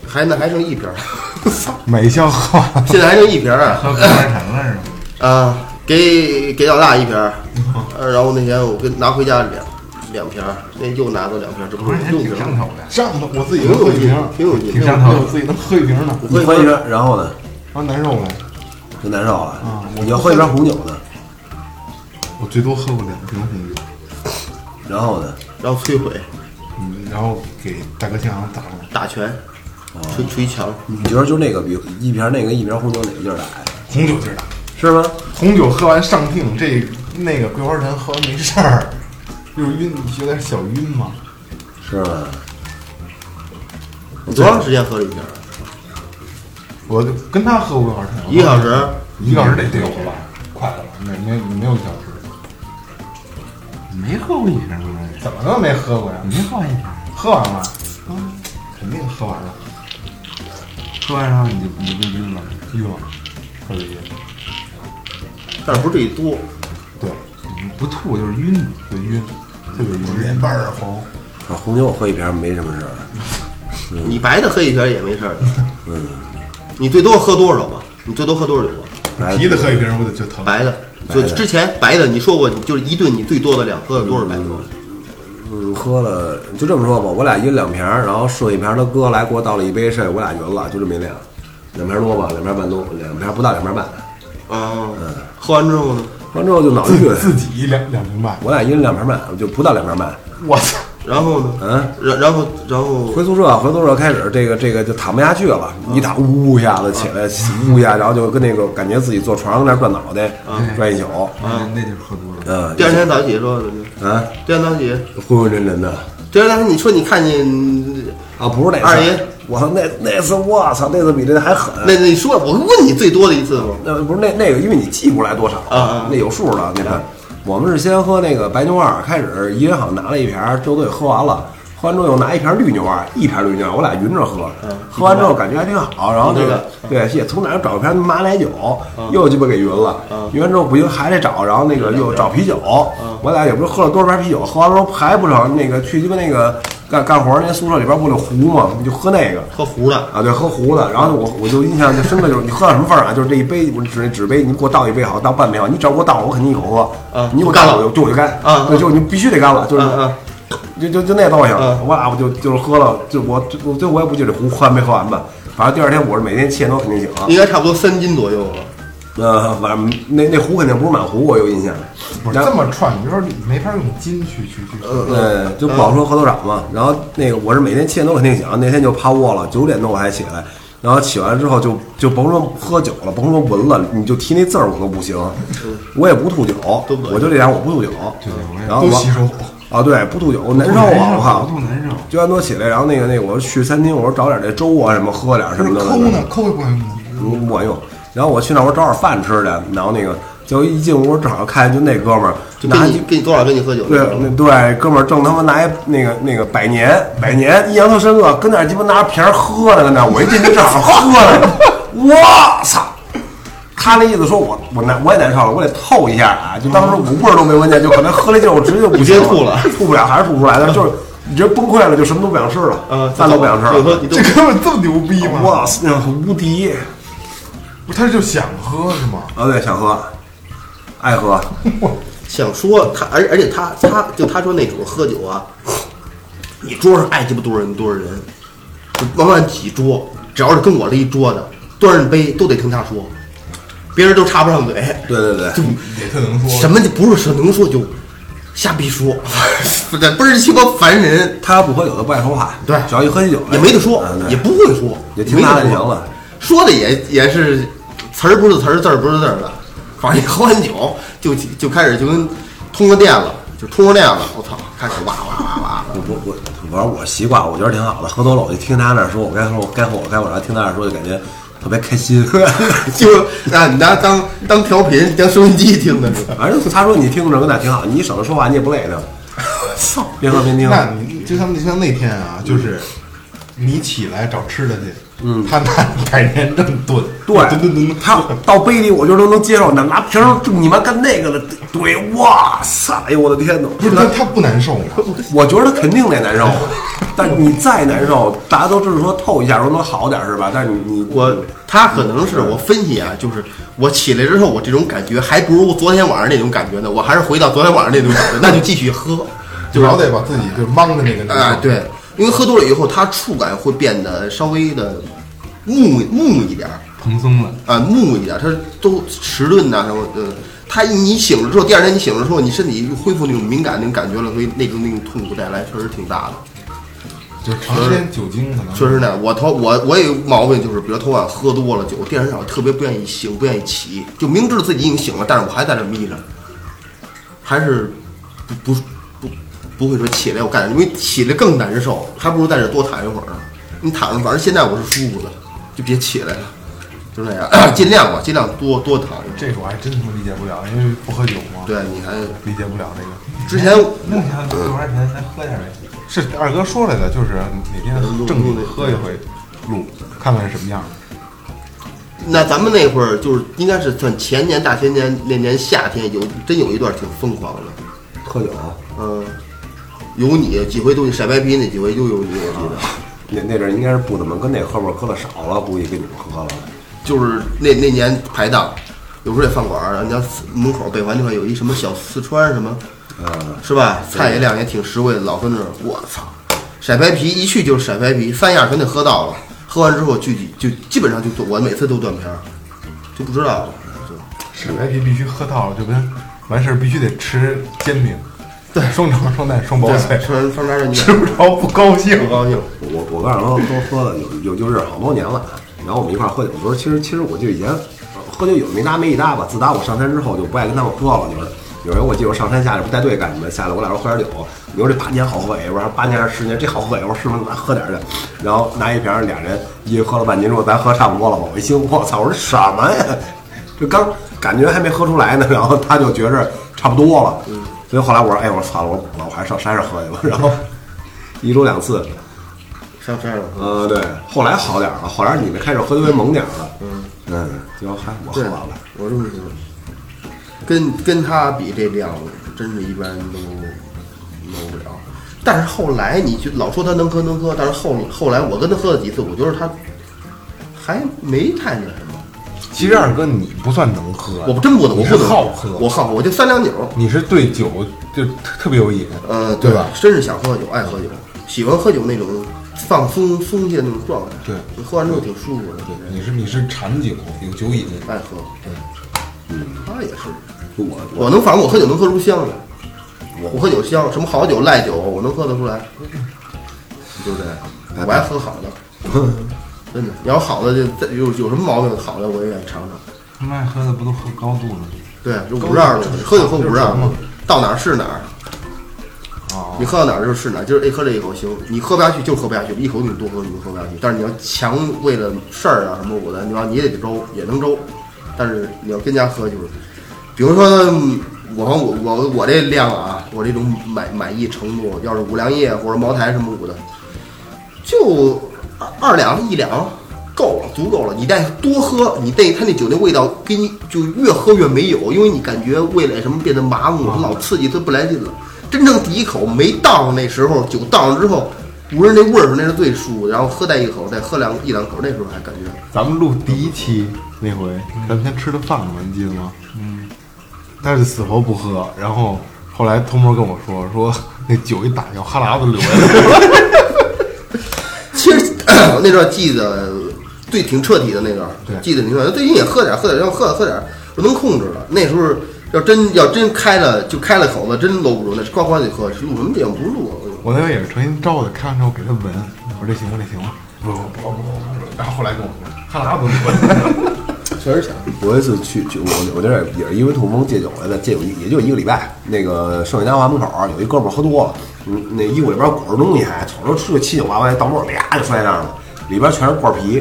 还那还剩一瓶儿，每箱喝完了。现在还剩一瓶儿啊喝桂花陈了是吗？啊！给给老大一瓶然后那天我跟拿回家两两瓶儿，那又拿走两瓶儿，这不是还挺六瓶儿？上头的。上头我自己能喝一瓶，挺有劲，挺上头我自己能喝一瓶呢，我你喝一瓶，然后呢然后难受呗。就难受了啊。你要喝一瓶红酒呢，我最多喝过两瓶红酒，然后呢，然后摧毁嗯，然后给大哥新郎打了。打拳，捶捶墙，你觉得就那个比一瓶那个一瓶红酒哪个劲儿大呀？红酒劲儿大，是吗？红酒喝完上听，这那个桂花陈喝完没事儿，就是晕，有点小晕嘛。是吗？你多长时间喝了一瓶？我跟他喝过桂花陈，一个小时，一个小时得得有吧，快了吧？没没没有一小时，没喝过一瓶桂花陈，怎么都没喝过呀？没喝完一瓶，喝完了，嗯，肯定喝完了，喝完然后你就你就晕了。晕了，特别晕。但是不是这一多，对，不吐就是晕，就晕，特别晕，脸瓣儿红。啊，红酒我喝一瓶没什么事儿。你白的喝一瓶儿也没事儿。嗯，你最多喝多少吧？你最多喝多少酒啊？来啤的喝一瓶我就就疼。白的，就之前白的，你说过，你就是一顿你最多的量喝了多少白酒？嗯，喝了就这么说吧，我俩一人两瓶儿，然后剩一瓶儿他哥来给我倒了一杯剩下我俩匀了，就这么一量，两瓶儿多吧，两瓶儿半多，两瓶儿不到两瓶儿半。啊，喝完之后呢？喝完之后就脑晕，自己两两瓶半，我俩一人两瓶半，就不到两瓶半。我操！然后呢？嗯，然然后然后回宿舍，回宿舍开始这个这个就躺不下去了，一躺呜一下子起来，呜一下，然后就跟那个感觉自己坐床上跟那儿转脑袋，转一宿。啊，那就是喝多了。嗯，第二天早起说，啊，第二天早起，昏昏沉沉的。第二天你说你看见啊，不是那次二爷，我操，那那次我操，那次比这还狠。那那你说，我问你最多的一次吗？那不是那那个，因为你记不出来多少啊啊那有数了。你看，我们是先喝那个白牛二，开始一人好像拿了一瓶儿，就都给喝完了。喝完之后又拿一瓶绿牛二，一瓶绿牛二，我俩匀着喝。喝完之后感觉还挺好，然后那个对，也从哪儿找一瓶马奶酒，又鸡巴给匀了。匀完之后不行，还得找，然后那个又找啤酒。我俩也不知道喝了多少瓶啤酒，喝完之后还不成，那个去鸡巴那个干干活儿那宿舍里边不有壶吗？你就喝那个。喝壶的，啊，对，喝壶的。然后我我就印象就深刻，就是你喝到什么份儿啊？就是这一杯，我纸纸杯，你给我倒一杯好，倒半杯好，你只要给我倒了，我肯定一口喝。啊你给我干了我就，就我就干。啊对，就你必须得干了，就是就就就那道行嗯。哇，我就就是喝了，就我我最后我也不记得这壶喝完没喝完吧。反正第二天我是每天七点多肯定醒了。应该差不多三斤左右了。呃，反正那那壶肯定不是满壶，我有印象。不是这么串，你说你没法用金去去去。呃，对就不好说喝多少嘛。然后那个我是每天七点多肯定醒，那天就趴窝了，九点多我还起来。然后起完之后就就甭说喝酒了，甭说闻了，你就提那字儿我都不行。我也不吐酒，我就这样，我不吐酒。然后我都吸收。啊，对，不吐酒难受啊！我靠，吐难受。九点多起来，然后那个那个，我去餐厅，我说找点这粥啊什么喝点什么的。抠呢，抠也不管用。嗯，不管用。然后我去那儿我找点饭吃去，然后那个结果一进屋正好看见就那哥们儿就跟拿你给你多少跟你喝酒？对，那对，哥们儿正他妈拿一那个那个百年百年，印象特深刻，跟那儿鸡巴拿着瓶儿喝呢，跟那儿，我一进去正好喝呢，我操！他那意思说我我难我也难受了，我得透一下啊！就当时五味儿都没闻见，就可能喝了劲儿，我直接就不接吐了吐不了还是吐不出来的，就是你这崩溃了，就什么都不想吃了，嗯，饭都不想吃了。这哥们儿这么牛逼吗？哇塞，无敌不是，他就想喝是吗？啊！对，想喝，爱喝，想说他，而而且他他就他说那种喝酒啊，你桌上爱鸡巴多少人多少人，就慢慢几桌，只要是跟我这一桌的，端着杯都得听他说，别人都插不上嘴，对对对，就也特能说。什么就不是说能说就瞎逼说，不是倍儿鸡巴烦人，他要不喝酒，他不爱说话。对只要一喝起酒来也没得说嗯，对也不会说，也听他的就行了。说的也也是词儿不是词儿，字儿不是字儿的，反正一喝完酒就就开始就跟通个电了，就通上电了，我操，开始哇哇哇哇我我我，反正我习惯，我觉得挺好的。喝多了我就听他那儿说，我该说我该喝我该我，然后听他那儿说就感觉特别开心。就拿你拿当当调频当收音机听的是吧？反正他说你听着跟那挺好，你省着说话，你也不累的。操，边喝边听。那你就像就像那天啊，就是你起来找吃的去，嗯，他拿百年正炖，对，炖炖炖，他到杯里我就都能接受，拿拿瓶儿就你妈干那个的，对，哇塞，哎呦我的天哪！不是他他不难受吗？我觉得他肯定得难受，但你再难受，大家都知道说透一下说能好点儿是吧？但是你你我他可能是我分析啊，就是我起来之后，我这种感觉还不如昨天晚上那种感觉呢。我还是回到昨天晚上那种感觉，那就继续喝，就老得把自己就蒙的那个啊、对，因为喝多了以后，它触感会变得稍微的木木一点儿蓬松了。啊，木一点儿，它都迟钝呐、什么的。它你醒了之后，第二天你醒了之后，你身体恢复那种敏感那种感觉了，所以那种那种痛苦带来确实挺大的。就是长时间酒精可能确实那样，我头我我也有毛病，就是比如头晚喝多了酒，第二天早上特别不愿意醒，不愿意起，就明知道自己已经醒了，但是我还在这眯着，还是不不不不会说起来我干，因为起来更难受，还不如在这多躺一会儿呢。你躺着，反正现在我是舒服的，就别起来了，就那样，尽量吧，尽量多多躺一会儿。这个我还真他妈理解不了，因为不喝酒嘛，对，你还理解不了这个。之前那你看多少钱？咱喝点呗。是二哥说来的，就是哪天正经喝一回，录看看是什么样。那咱们那会儿就是应该是算前年大前年那年夏天有真有一段挺疯狂的。喝酒，嗯，有你几回都晒白皮，那几回都有你，我记得。那那阵儿应该是不怎么跟那喝会儿喝的少了，估计给你们喝了。就是那那年排档，有时候也饭馆儿，人家门口北环那块有一什么小四川什么，嗯，是吧？菜也量也挺实惠的，老跟那儿，我操，晒白皮一去就是晒白皮，三样全得喝到了，喝完之后具体就基本上就我每次都断片儿，就不知道了，就晒白皮必须喝到了，就跟完事儿必须得吃煎饼，对，双长双带双薄脆，吃完饭点儿你吃不着不高兴不。高兴，我我跟二哥都喝了有有就认识好多年了，然后我们一块儿喝酒的时候，其实其实我就以前呃喝酒有没搭没一搭吧，自打我上山之后就不爱跟他们喝了，就是。有人我记得我上山下来不带队干什么，下来我俩说喝点酒，你说这八年好喝尾，我说八年还是十年，这好喝尾，我说是不是咱喝点去？然后拿一瓶，俩人一人喝了半斤，之后咱喝差不多了吧？我一听，我操，我说什么呀？这刚感觉还没喝出来呢，然后他就觉着差不多了，所以后来我说，哎，我说操了，我说我还是上山上喝去吧。然后一周两次，上山了。呃，对，后来好点了，后来你们开始喝的微猛点了，嗯嗯，就还我喝对完了，，我这么说，跟跟他比这量，真是一般都弄不了。但是后来你就老说他能喝能喝，但是后后来我跟他喝了几次，我觉得他还没太那什么。其实二哥你不算能喝，我不真不能，我不能好喝，我好，我就三两酒，你是对酒就特特别有瘾，呃，对吧？真是想喝酒，爱喝酒，喜欢喝酒那种放松松懈那种状态。对，你喝完之后挺舒服的，对，你是你是馋酒，有酒瘾，爱喝。对，嗯，他也是。我我我能，反正我喝酒能喝出香来，我喝酒香，什么好酒赖酒我能喝得出来，对不对？我爱喝好的，真的。你要好的就再有有什么毛病，好的我也愿意尝尝。他们爱喝的不都喝高度的？对，就五十二度，喝酒喝五十二度，到哪儿是哪儿。哦你喝到哪儿就是哪儿，今儿哎喝这一口行，你喝不下去就喝不下去，一口你多喝你就喝不下去。但是你要强为了事儿啊什么我的，你要你也得周也能周，但是你要跟家喝就是，比如说嗯我我我我这量啊，我这种满满意程度，要是五粮液或者茅台什么五的，就二两一两够了，足够了。你再多喝，你那他那酒那味道给你就越喝越没有，因为你感觉味蕾什么变得麻木，老刺激，它不来劲了。真正第一口没倒上那时候，酒倒上之后，无论那味儿那是最舒服。然后喝带一口，再喝两一两口，那时候还感觉咱们录第一期那回，咱们先吃的饭嘛，你记得吗？嗯但是死活不喝。然后后来偷摸跟我说说那酒一打开，哈喇子流下来了。那段记得最挺彻底的那段，对记得挺彻底。最近也喝点，喝点，要喝点喝点，不能控制了。那时候要真要真开了就开了口子，真搂不住，那呱呱得喝，录什么节目不录。我那回也是诚心招的，开完之后给他闻，我说这行吗？这行吗？不不不不不不。然后后来跟我说哈喇子都。确实强。我有一次去酒我我那儿也是因为痛风戒酒来的，戒酒也就一个礼拜。那个盛世嘉华门口有一哥们喝多了，嗯，那衣服里边裹着东西还，瞅着吃个七九八八，到路上啪就摔那儿了，里边全是罐皮，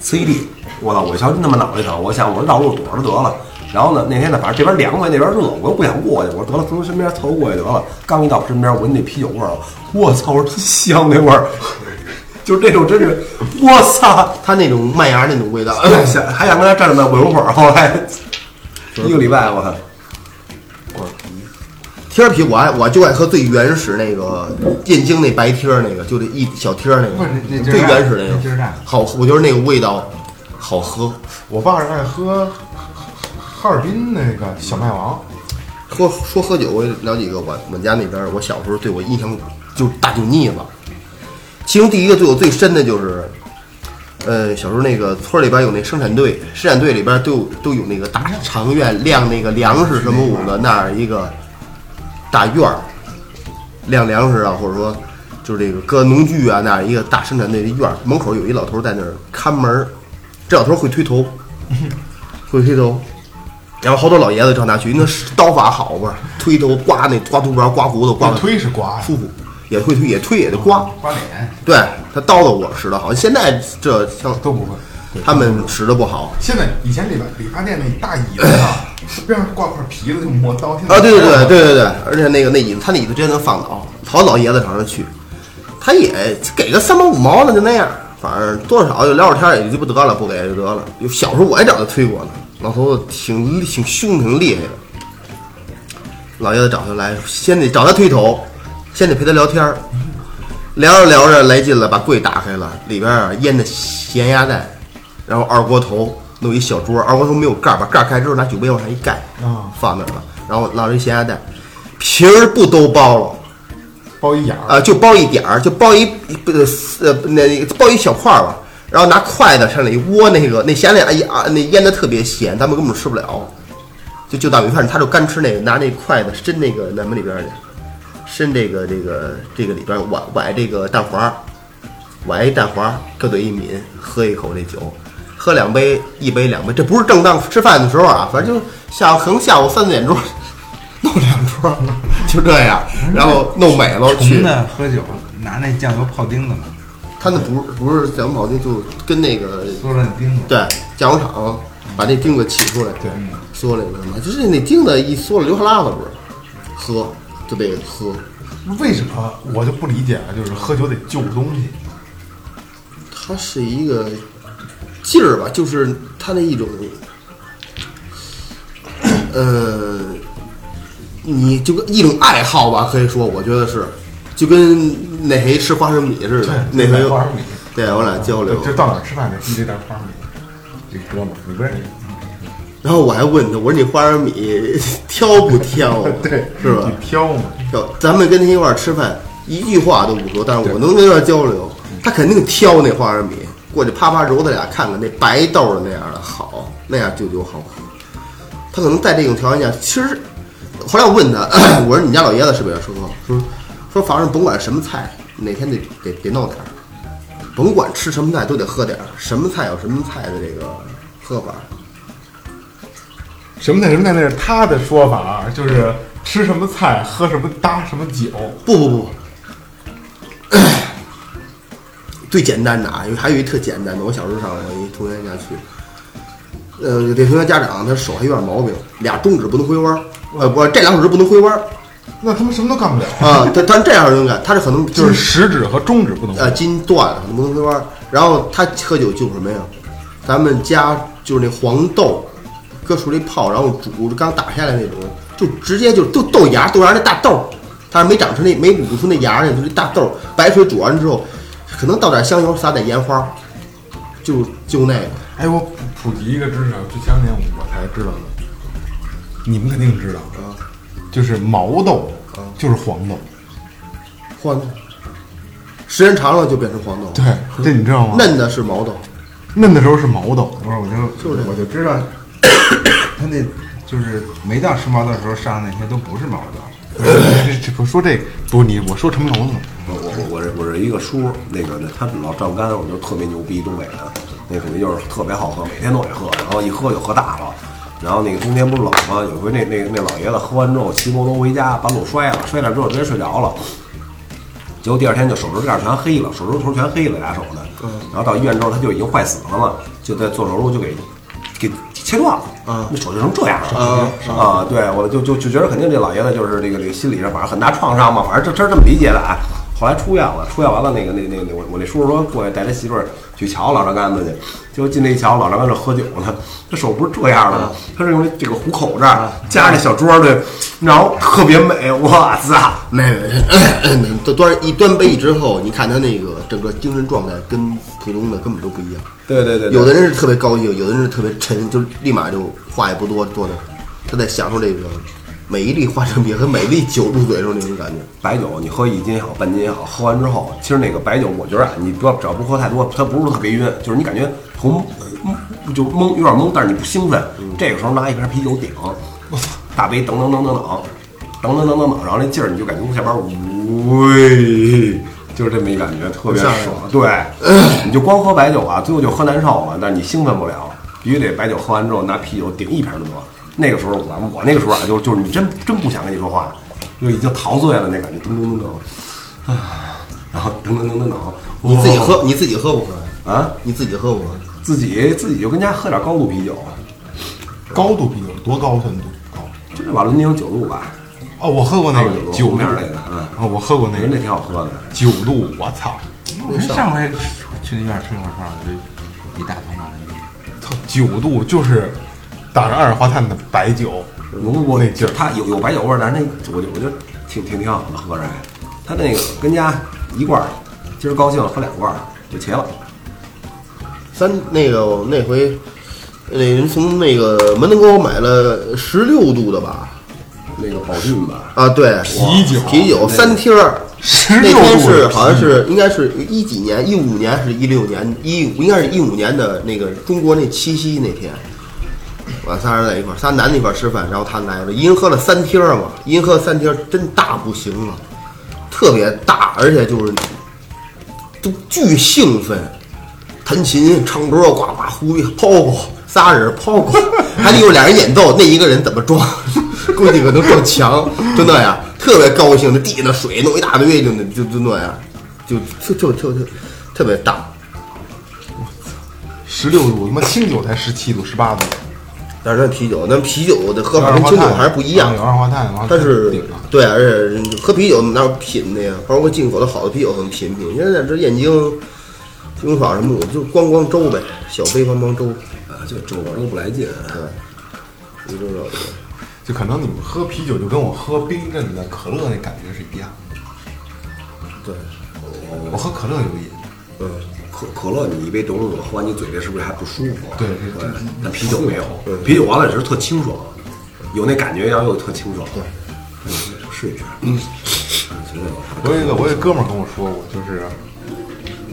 呲一地。我操！我一瞧真他妈脑袋疼，我想我说绕路躲着得了。然后呢，那天呢，反正这边凉快，那边热，我又不想过去，我说得了，从身边凑过去得了。刚一到身边，闻那啤酒味儿，我操！我说真香那味儿，就是这种真是，我操！他那种麦芽那种味道，想还想跟他站着那闻会儿，后来一个礼拜我操，贴儿啤我爱我就爱喝最原始那个燕京那白贴儿那个，就这一小贴儿那个最原始那个好，我觉得那个味道好喝。我爸是爱喝哈尔滨那个小麦王，说说喝酒，我聊几个。我我们家那边，我小时候对我印象就是大酒腻子。其中第一个对我最深的就是，呃，小时候那个村儿里边有那生产队，生产队里边都有都有那个大长院晾那个粮食什么舞的那儿一个大院儿，晾粮食啊，或者说就是这个搁农具啊那样一个大生产队的院儿，门口有一老头在那儿看门儿，这老头会推头，会推头。然后好多老爷子上那去，那是刀法好吧？推头刮那刮秃瓢、刮胡子、刮推是刮呀，舒服，也会推，也推也得刮。刮脸，对他刀子我使的好，现在这像都不会。他们使的不好现在以前理发理发店那大椅子上，边上挂块皮子就磨刀。现在啊！对对对对对对，而且那个那椅子，他那椅子直接能放倒，好老爷子上那去，他也给个三毛五毛的就那样，反正多少就聊会天也就不得了，不给就得了。有小时候我也找他推过呢，老头子挺挺凶挺厉害的。老爷子找他来，先得找他推头，先得陪他聊天儿，聊着聊着来劲了，把柜打开了，里边啊腌的咸鸭蛋，然后二锅头，弄一小桌，二锅头没有盖儿，把盖儿开之后拿酒杯往上一盖，啊。放那儿了，然后捞着一咸鸭蛋，皮儿不都剥了。包一眼儿，啊，就剥一点儿，就剥一不呃呃那剥一小块儿吧，然后拿筷子上来一窝那个那咸蛋，哎呀，那腌的特别咸，他们根本吃不了，就就大米饭，他就干吃那个，拿那筷子伸那个那么里边儿去，伸这个这个这个里边儿崴崴这个蛋黄儿，崴一蛋黄儿，搁嘴一抿，喝一口这酒。喝两杯，一杯两杯，这不是正当吃饭的时候啊，反正就下午可能下午三四点钟，弄两桌，就这样，然后弄美了去穷。的喝酒拿那酱油泡钉子嘛，他那不是不是咱们跑丁，就跟那个缩了钉子。对酱油厂把那钉子起出来，对，缩了一个，就是那钉子一缩了流哈喇子不是，喝就得喝，为什么我就不理解了？就是喝酒得救东西，它是一个劲儿吧，就是它那一种，呃，你就跟一种爱好吧，可以说，我觉得是，就跟那谁吃花生米似的，那回花生米，对我俩交流，就到哪吃饭得递这袋花生米。这哥们儿，你不认识？然后我还问他，我说你花生米 挑不挑啊？对，是吧？你挑嘛？挑，咱们跟他一块儿吃饭，一句话都不说，但是我能跟他交流，他肯定挑那花生米，过去啪啪揉他俩看看那白豆的那样的好，那样就就好喝。他可能在这种条件下，其实后来我问他，我说你家老爷子是不是也说说说反正甭管什么菜，哪天得得得弄点儿，甭管吃什么菜都得喝点儿，什么菜有什么菜的这个喝法。什么那什么那那是他的说法，就是吃什么菜喝什么搭什么酒。不不不，最简单的啊，有还有一特简单的，我小时候上我一同学家去，呃，这同学家长他手还有点毛病，俩中指不能回弯儿，呃，不，这两手指不能回弯儿。那他们什么都干不了，啊，他他这样能干，他是可能就就是是食指和中指不能呃筋断了，不能回弯儿。然后他喝酒就什么呀？咱们家就是那黄豆，搁水里泡，然后煮，刚打下来那种，就直接就豆豆芽，豆芽那大豆儿，它没长出那没捂出那芽呢，就是大豆，白水煮完之后，可能倒点香油，撒点盐花，就就那个。哎，我普及一个知识啊，就前两天我才知道的，你们肯定知道，啊，就是毛豆，就是黄豆。黄豆，时间长了就变成黄豆。对，这你知道吗？嫩的是毛豆，嫩的时候是毛豆，不是，我就就是我就知道，他那就是没到时髦的时候上那些都不是毛豆。这这不说这个不是你，我说陈楼子呢。我我我是我是一个叔，那个他老赵干，我就特别牛逼，东北的，那属于就是特别好喝，每天都得喝，然后一喝就喝大了。然后那个冬天不是冷吗？有回那那那老爷子喝完之后骑摩托回家，把路摔了，摔了之后直接睡着了。结果第二天就手指盖全黑了，手指头全黑了，俩手的。然后到医院之后他就已经坏死了嘛，就在做手术就给给切断了。啊那手就成这样了。啊啊，对，我就就就觉得肯定这老爷子就是这个这个心理上反正很大创伤嘛，反正这这是这么理解的啊。后来出院了，出院完了，那个那那那我我那叔叔说过来带他媳妇儿去瞧老张杆子去，结果进来一瞧，老张杆子喝酒呢，他手不是这样的吗？他是用这这个虎口这儿夹着小桌儿对，然后特别美，我操！没没，都端一端杯之后，你看他那个整个精神状态跟普通的根本都不一样。对对对，有的人是特别高兴，有的人是特别沉，就立马就话也不多，坐那，他在享受这个每一粒花生米和每一粒酒入嘴的时候那种感觉。白酒，你喝一斤也好，半斤也好，喝完之后，其实那个白酒，我觉得啊，你不要只要不喝太多，它不是特别晕，就是你感觉头懵，就懵，有点懵，但是你不兴奋。这个时候拿一瓶啤酒顶，我操，大杯等等等等等，等等等等等，然后那劲儿你就感觉从下边喂，就是这么一感觉，特别爽。对，你就光喝白酒啊，最后就喝难受了，但是你兴奋不了，必须得白酒喝完之后拿啤酒顶一瓶就得。那个时候我我那个时候啊，就就是你真真不想跟你说话，就已经陶醉了那感觉，噔噔噔噔，啊，然后噔噔噔噔噔，你自己喝，你自己喝不喝？啊，你自己喝不喝？自己自己就跟家喝点高度啤酒，高度啤酒多高算度高？就是瓦伦尼有九度吧，哦，我喝过那个九九度度面那个，嗯，哦，我喝过那个那挺好喝的。九度，我操，我上回去那院吃那块串，儿就一大桶马兰操，九度就是打着二氧化碳的白酒，浓过那劲儿它有有白酒味儿，但是那我就我觉得挺挺挺好的，喝着还。他那个跟家一罐儿，今儿高兴喝两罐儿就齐了。三那个那回，那人从那个门头沟买了十六度的吧？那个宝骏吧，啊，对，啤酒啤酒三听儿。16那天度的是好像是应该是一几年，一五年还是一六年？一应该是一五年的那个中国那七夕那天，我仨人在一块儿，仨男的一块儿吃饭，然后他来了，一人喝了三听儿嘛，一人喝三听儿真大不行了，特别大，而且就是都巨兴奋，弹琴、唱歌、呱呱胡抛过，仨人抛过，还得有俩人演奏，那一个人怎么装？估计可能撞墙，就那样，特别高兴，那地下的水弄一大堆，就那就就那样，就就就就就特别大。我操十六度，他妈清酒才十七度、十八度，但是那啤酒，那啤酒的喝有法跟清酒还是不一样有。二氧化碳，但是。对，而且喝啤酒哪有品的呀？包括进口的好的啤酒很品品。现在这燕京、金爽什么的，就光光粥呗，小杯光光粥。啊，就粥都不来劲。对，一周肉就可能你们喝啤酒就跟我喝冰镇的可乐那感觉是一样的。对，我喝可乐有瘾，嗯，可可乐，你一杯懂懂喝完，你嘴里是不是还不舒服？对对，但啤酒没有，啤酒完了也是特清爽，有那感觉，然后又特清爽。对，试一试。嗯，我有一个我有一个哥们儿跟我说过，就是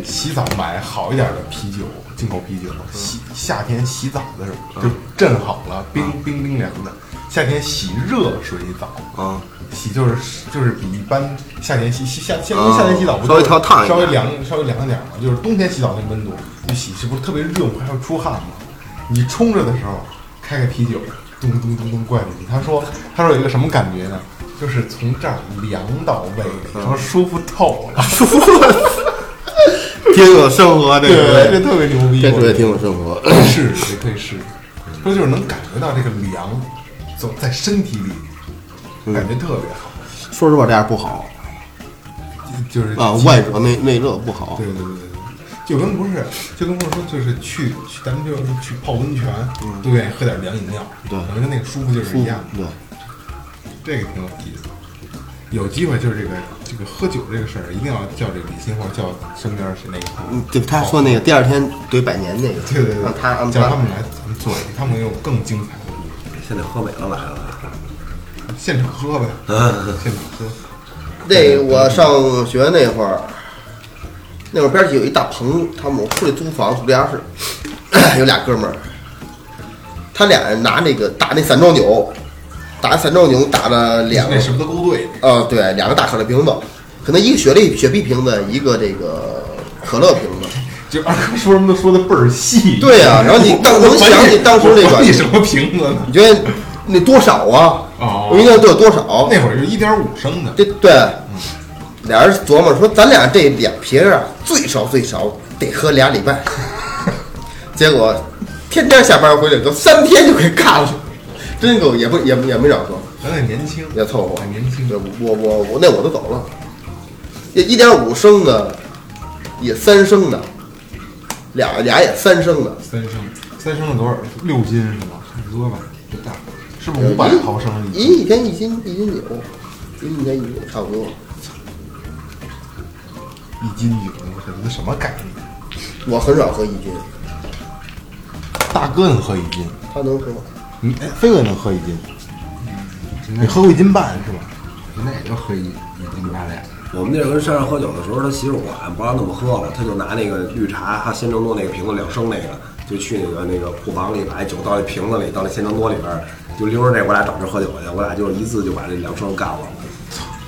洗澡买好一点的啤酒，进口啤酒，洗夏天洗澡的时候就震好了，冰冰冰凉的。夏天洗热水澡啊，洗就是就是比一般夏天洗洗夏夏因为夏天洗澡不稍微稍微凉稍微凉一点嘛，就是冬天洗澡那温度，你洗是不是特别热，还要出汗嘛？你冲着的时候开个啤酒，咚咚咚咚灌进去。他说他说有一个什么感觉呢？就是从这儿凉到胃然后舒服透了。挺有生活这 对，个，这特别牛逼，这特别挺有生活。可以试可以试试。说就是能感觉到这个凉，走在身体里，感觉特别好。说实话，这样不好就是啊，外热内内热不好对。对对对对，就跟不是，就跟不是说，就是去去，咱们就是去泡温泉，都愿意喝点凉饮料，对感觉跟那个舒服劲儿是一样的。对，这个挺有意思。有机会就是这个这个喝酒这个事儿，一定要叫这个李欣或者叫身边谁那个朋友嗯，就他说那个第二天怼百年那个，对对对，让他叫他们来咱们做，他们有更精彩。现在喝美了来了。现场喝呗，现场喝。那我上学那会儿，那会儿边儿有一大棚，他们我出去租房住地下室，有俩哥们儿，他俩拿那个打那散装酒，打散装酒打了两个那什么都勾兑，啊，对，两个大可乐瓶子，可能一个雪莉雪碧瓶子，一个这个可乐瓶子。就二 哥说什么都说的倍儿细。对呀、然后你 当能想起当时那个，管你什么瓶子呢？你觉得那多少啊？哦我应该都有多少？那会儿是一点五升的，这对，俩人琢磨说，咱俩这两瓶啊，最少最少得喝俩礼拜。结果天天下班回来，都三天就给干了，真够也不也也没少喝，咱那年轻，也凑合。还年轻对，我我我那我都走了，也一点五升的，也三升的，俩俩也三升的，三升，三升的多少？六斤是吗？差不多吧，这大。是不是五百毫升一？一一天一斤一斤酒，一天一斤差不多。一斤酒，我操，这什么概念？我很少喝一斤，大哥能喝一斤，他能喝。你哎，飞哥能喝一斤，你喝过一斤半是吧？现在也就喝一一斤八两。我们那儿跟山上喝酒的时候，他媳妇管不让那么喝了，他就拿那个绿茶，他鲜橙多那个瓶子两升那个，就去那个那个库房里把酒倒那瓶子里，倒那鲜橙多里边儿，就拎着那我俩找这喝酒去，我俩就是一次就把这两升干了，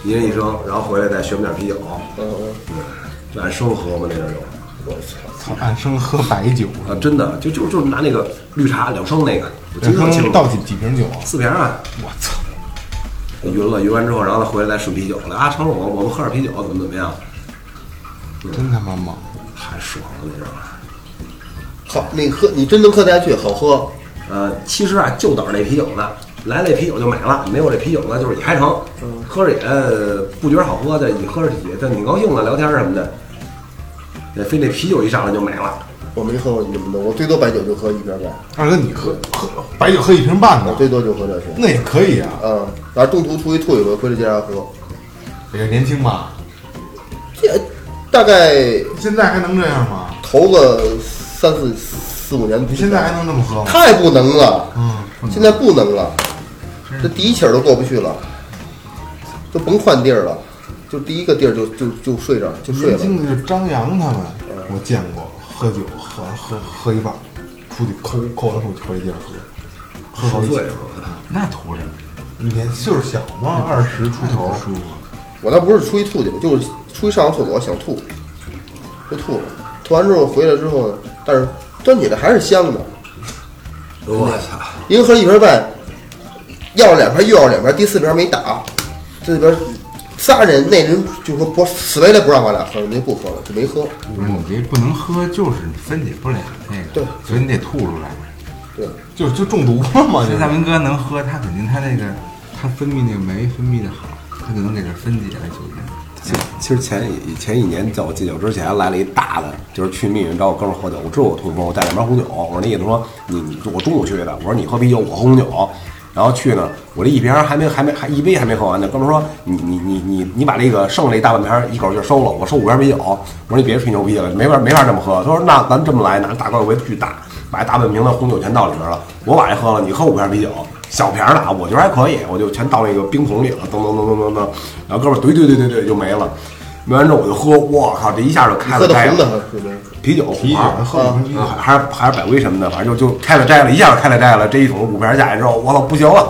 一人一升，然后回来再选点啤酒，嗯嗯，就按升喝嘛那阵儿就。我操，操，按升喝白酒，啊，真的就就就拿那个绿茶两升那个，我记倒几几瓶酒啊？四瓶啊，我操！匀了匀完之后，然后他回来再顺啤酒了啊，成我我们喝点啤酒怎么怎么样，真他妈猛！太爽了那阵儿。好，那喝你真能喝得下去，好喝。呃，其实啊，就等着那啤酒呢，来这啤酒就美了，没有这啤酒呢，就是也还成，喝着也呃不觉得好喝的，你喝着也但挺高兴的，聊天什么的，那非那啤酒一上来就没了。我没喝过你们的，我最多白酒就喝一瓶半，二哥，你喝喝白酒喝一瓶半呢？我最多就喝这些。那也可以啊。嗯，然后中途出去吐一回，回来接着喝。也年轻吧？这大概现在还能这样吗？头个三四四五年，你现在还能这么喝吗？太不能了，嗯，现在不能了，这第一气儿都过不去了，都甭换地儿了，就第一个地儿就就就睡着就睡年了。轻的就是张扬他们，我见过喝酒喝喝喝一半，出去抠抠完后回接着喝，喝好几岁起。数了，那图什么？一年岁数小嘛，二十出头，舒服。我倒不是出去吐去，就是出去上个厕所想吐，就吐了。吐完之后回来之后，但是端起来还是香的。我操！一个喝一瓶半，要了两瓶又要两瓶，第四瓶没打，这里边仨人，那人就说不死为了不让我俩喝，人家不喝了，就没喝。不是你这不能喝，就是你分解不了那个，对所以你得吐出来。对，就就中毒了嘛，就大明哥能喝，他肯定他那个他分泌那个酶分泌的好，他就能给这分解了酒精。其其实前一前一年在我戒酒之前来了一大的，就是去密云找我哥们儿喝酒，我知道我痛风，我带两瓶红酒，我说那意思说你你我中午去的，我说你喝啤酒，我喝红酒，然后去呢，我这一瓶还没还没还一杯还没喝完呢，哥们儿说你你你你你把这个剩这大半瓶儿一口气儿收了，我收五瓶啤酒，我说你别吹牛逼了，没法没法这么喝，他说那咱这么来，拿大罐杯去打，把大半瓶的红酒全倒里边了，我把这喝了，你喝五瓶啤酒。小瓶儿的啊，我觉得还可以，我就全倒那个冰桶里了，噔噔噔噔噔噔，然后哥们儿怼怼怼怼怼就没了，没完之后我就喝，我靠，这一下就开了斋喝的红的了，还是啤酒啤酒红酒啊，还是还是百威什么的，反正就就开了斋了，一下就开了斋了。这一桶五瓶下来之后，我操，不行了，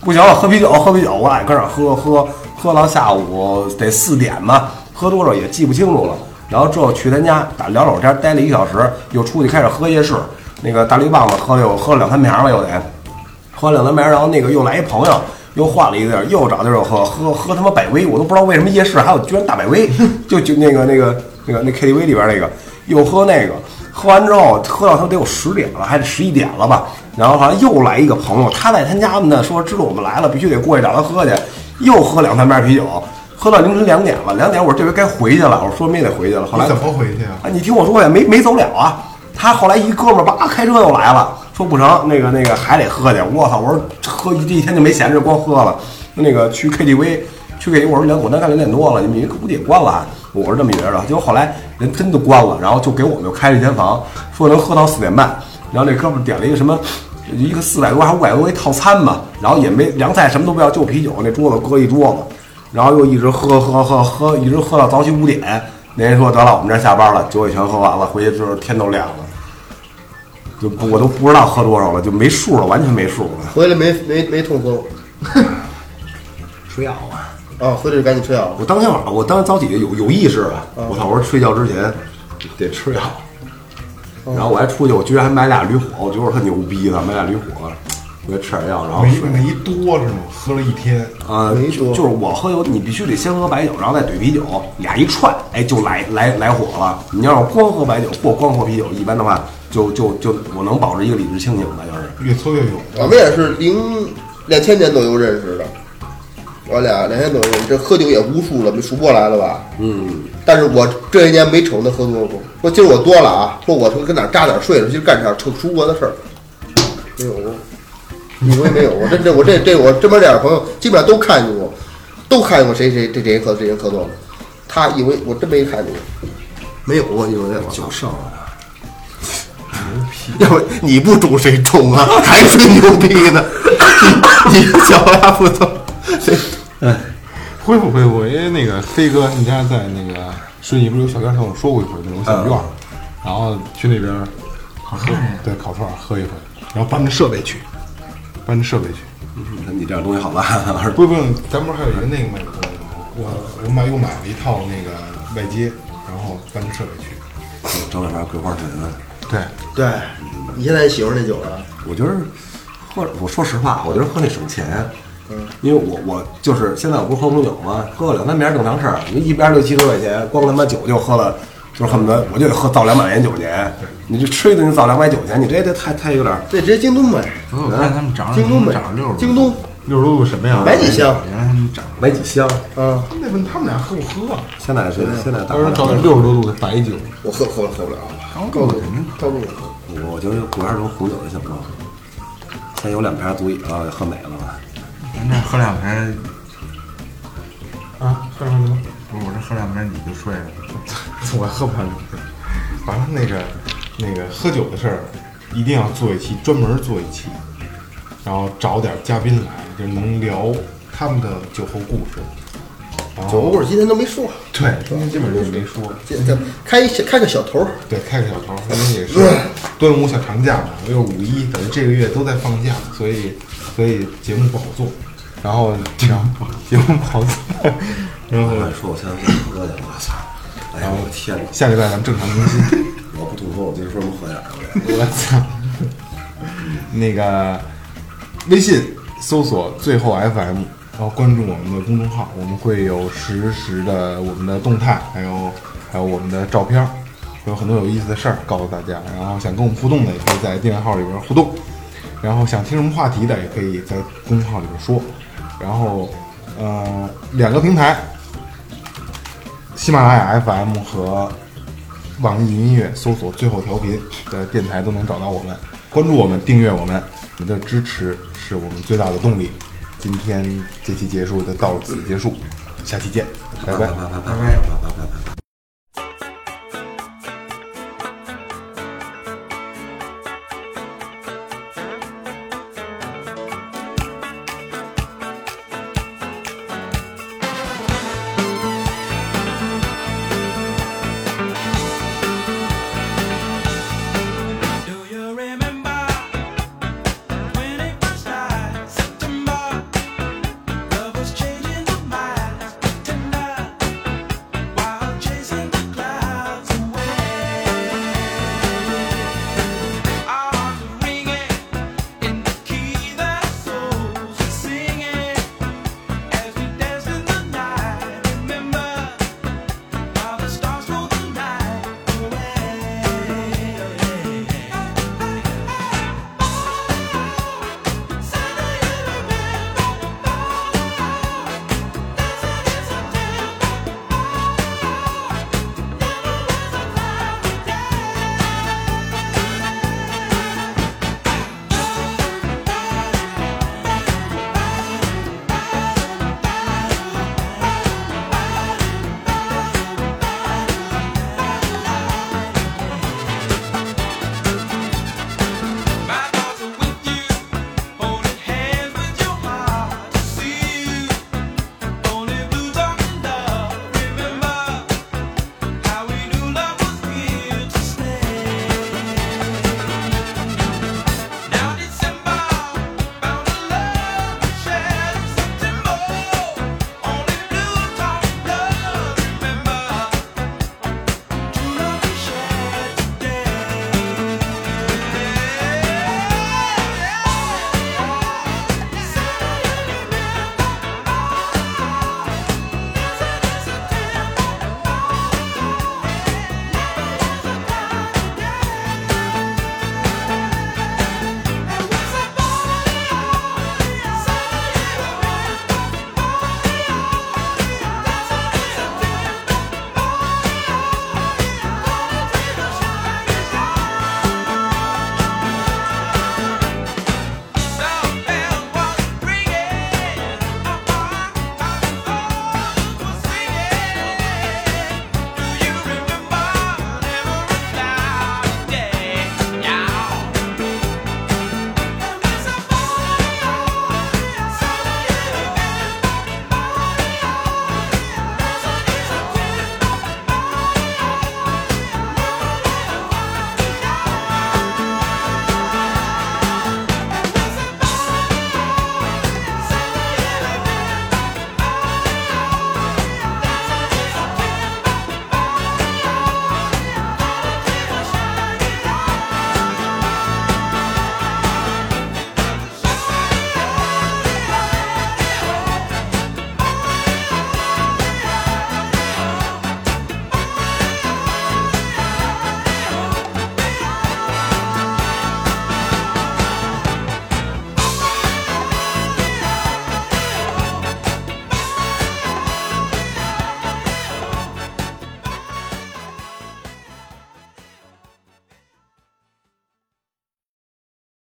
不行了，喝啤酒，喝啤酒，我俩搁那儿喝喝喝到下午得四点吧，喝多少也记不清楚了。然后之后去他家打聊会儿天，待了一个小时，又出去开始喝夜市，那个大绿棒子喝了有喝了两三瓶了，又得喝了两三瓶，然后那个又来一朋友。又换了一个地儿，又找地儿喝，喝喝他妈百威，我都不知道为什么夜市还有居然大百威，就就那个那个那个那 KTV 里边那个，又喝那个，喝完之后喝到他得有十点了，还是十一点了吧，然后好像又来一个朋友，他在他家呢，说知道我们来了，必须得过去找他喝去，又喝两三瓶啤酒，喝到凌晨两点了，两点我说这回该回去了，我说说明得回去了，后来怎么回去啊？啊，你听我说呀，没没走了啊。他后来一哥们儿叭开车又来了，说不成，那个那个还得喝去。我操！我说喝一这一天就没闲着，光喝了。那个去 KTV，去 KTV，我说两我那干两点多了，你们估计也关了啊，我是这么觉着。结果后来人真的关了，然后就给我们又开了一间房，说能喝到四点半。然后那哥们儿点了一个什么一个四百多还五百多一套餐吧，然后也没凉菜什么都不要，就啤酒，那桌子搁一桌子，然后又一直喝喝喝喝，一直喝到早起五点。那人说得了，我们这儿下班了，酒也全喝完了，回去之后天都亮了，就不我都不知道喝多少了，就没数了，完全没数了。回来没没没痛风 吃药啊，啊，回来就赶紧吃药。我当天晚上，我当时早起有有意识了，我操！我说睡觉之前得吃药，然后我还出去，我居然还买俩驴火，我觉得我特牛逼呢，买俩驴火，我就吃点药，然后没。没多是吗？喝了一天，啊，没多就就是我喝酒，你必须得先喝白酒，然后再怼啤酒，俩一串，哎，就来来来火了。你要是光喝白酒或光喝啤酒，一般的话，就就就我能保持一个理智清醒吧，就是。越搓越勇。我们也是零两千年左右认识的，我俩两千多认识，这喝酒也无数了，没数不过来了吧？嗯，但是我这一年没瞅他喝多过。说今儿我多了啊，说我说跟哪儿扎点睡了，今儿干点出出国的事儿，没有，一回没有。我这这我这这我这边这点朋友基本上都看见过，都看见过谁谁这这人喝这人喝多了，他以为我真没看见过，没有我以为我酒剩了。要不你不中谁中啊？还吹牛逼呢？你你脚丫不中，谁？恢复恢复，因为那个飞哥你家在那个顺义不是有小院儿，跟我说过一回那种小院儿，然后去那边烤串对，烤串儿喝一回，然后搬着设备去，搬着设备去。你看你这样东西好办，不不，咱不是还有一个那个卖的东西吗？我我买又买了一套那个外接，然后搬着设备去。整两盘桂花陈。对，对，你现在喜欢那酒了？我觉得喝，我说实话，我觉得喝那省钱。嗯，因为我我就是现在我不是喝红酒吗？喝个两三瓶儿正常事儿。你一瓶儿六七十块钱，光他妈酒就喝了，就是恨不得我就得喝造两百块钱酒钱。你就吃一顿就造两百酒钱，你这这太太有点儿。对，直接京东买，不是我看他们涨京东买涨六十，京东六十多度什么呀？买几箱？原来他们涨买几箱？嗯，那问他们俩喝不喝啊？现在是现在大到时候找点六十多度的白酒，我喝喝喝不了，高度高度。我觉得桂花酒红酒就行了。先有两瓶儿足以了，喝美了。咱这喝两瓶，啊，喝什么？不是我这喝两瓶你就睡了。我喝不了酒。完了，那个那个喝酒的事儿，一定要做一期，专门做一期，然后找点嘉宾来，就能聊他们的酒后故事。然后酒后故事今天都没说，对，今天基本上就没说。这这开一小开个小头儿，对，开个小头儿，因为也是端午小长假嘛，又是五一，等于这个月都在放假，所以所以节目不好做。然后这样节目不好做，然后我说我现在想喝去，我操！哎呀，我天哪！下礼拜咱们正常更新。我不吐说，我今儿说不喝点儿？我操！那个微信搜索最后 FM，然后关注我们的公众号，我们会有实时的我们的动态，还有还有我们的照片儿，会有很多有意思的事儿告诉大家。然后想跟我们互动的，也可以在订阅号里边互动。然后想听什么话题的，也可以在公众号里边说。然后，呃，两个平台，喜马拉雅 FM 和网易云音乐搜索“最后调频”的电台都能找到我们，关注我们，订阅我们，你的支持是我们最大的动力。今天这期结束就到此结束，下期见拜，拜拜。拜拜拜拜拜拜。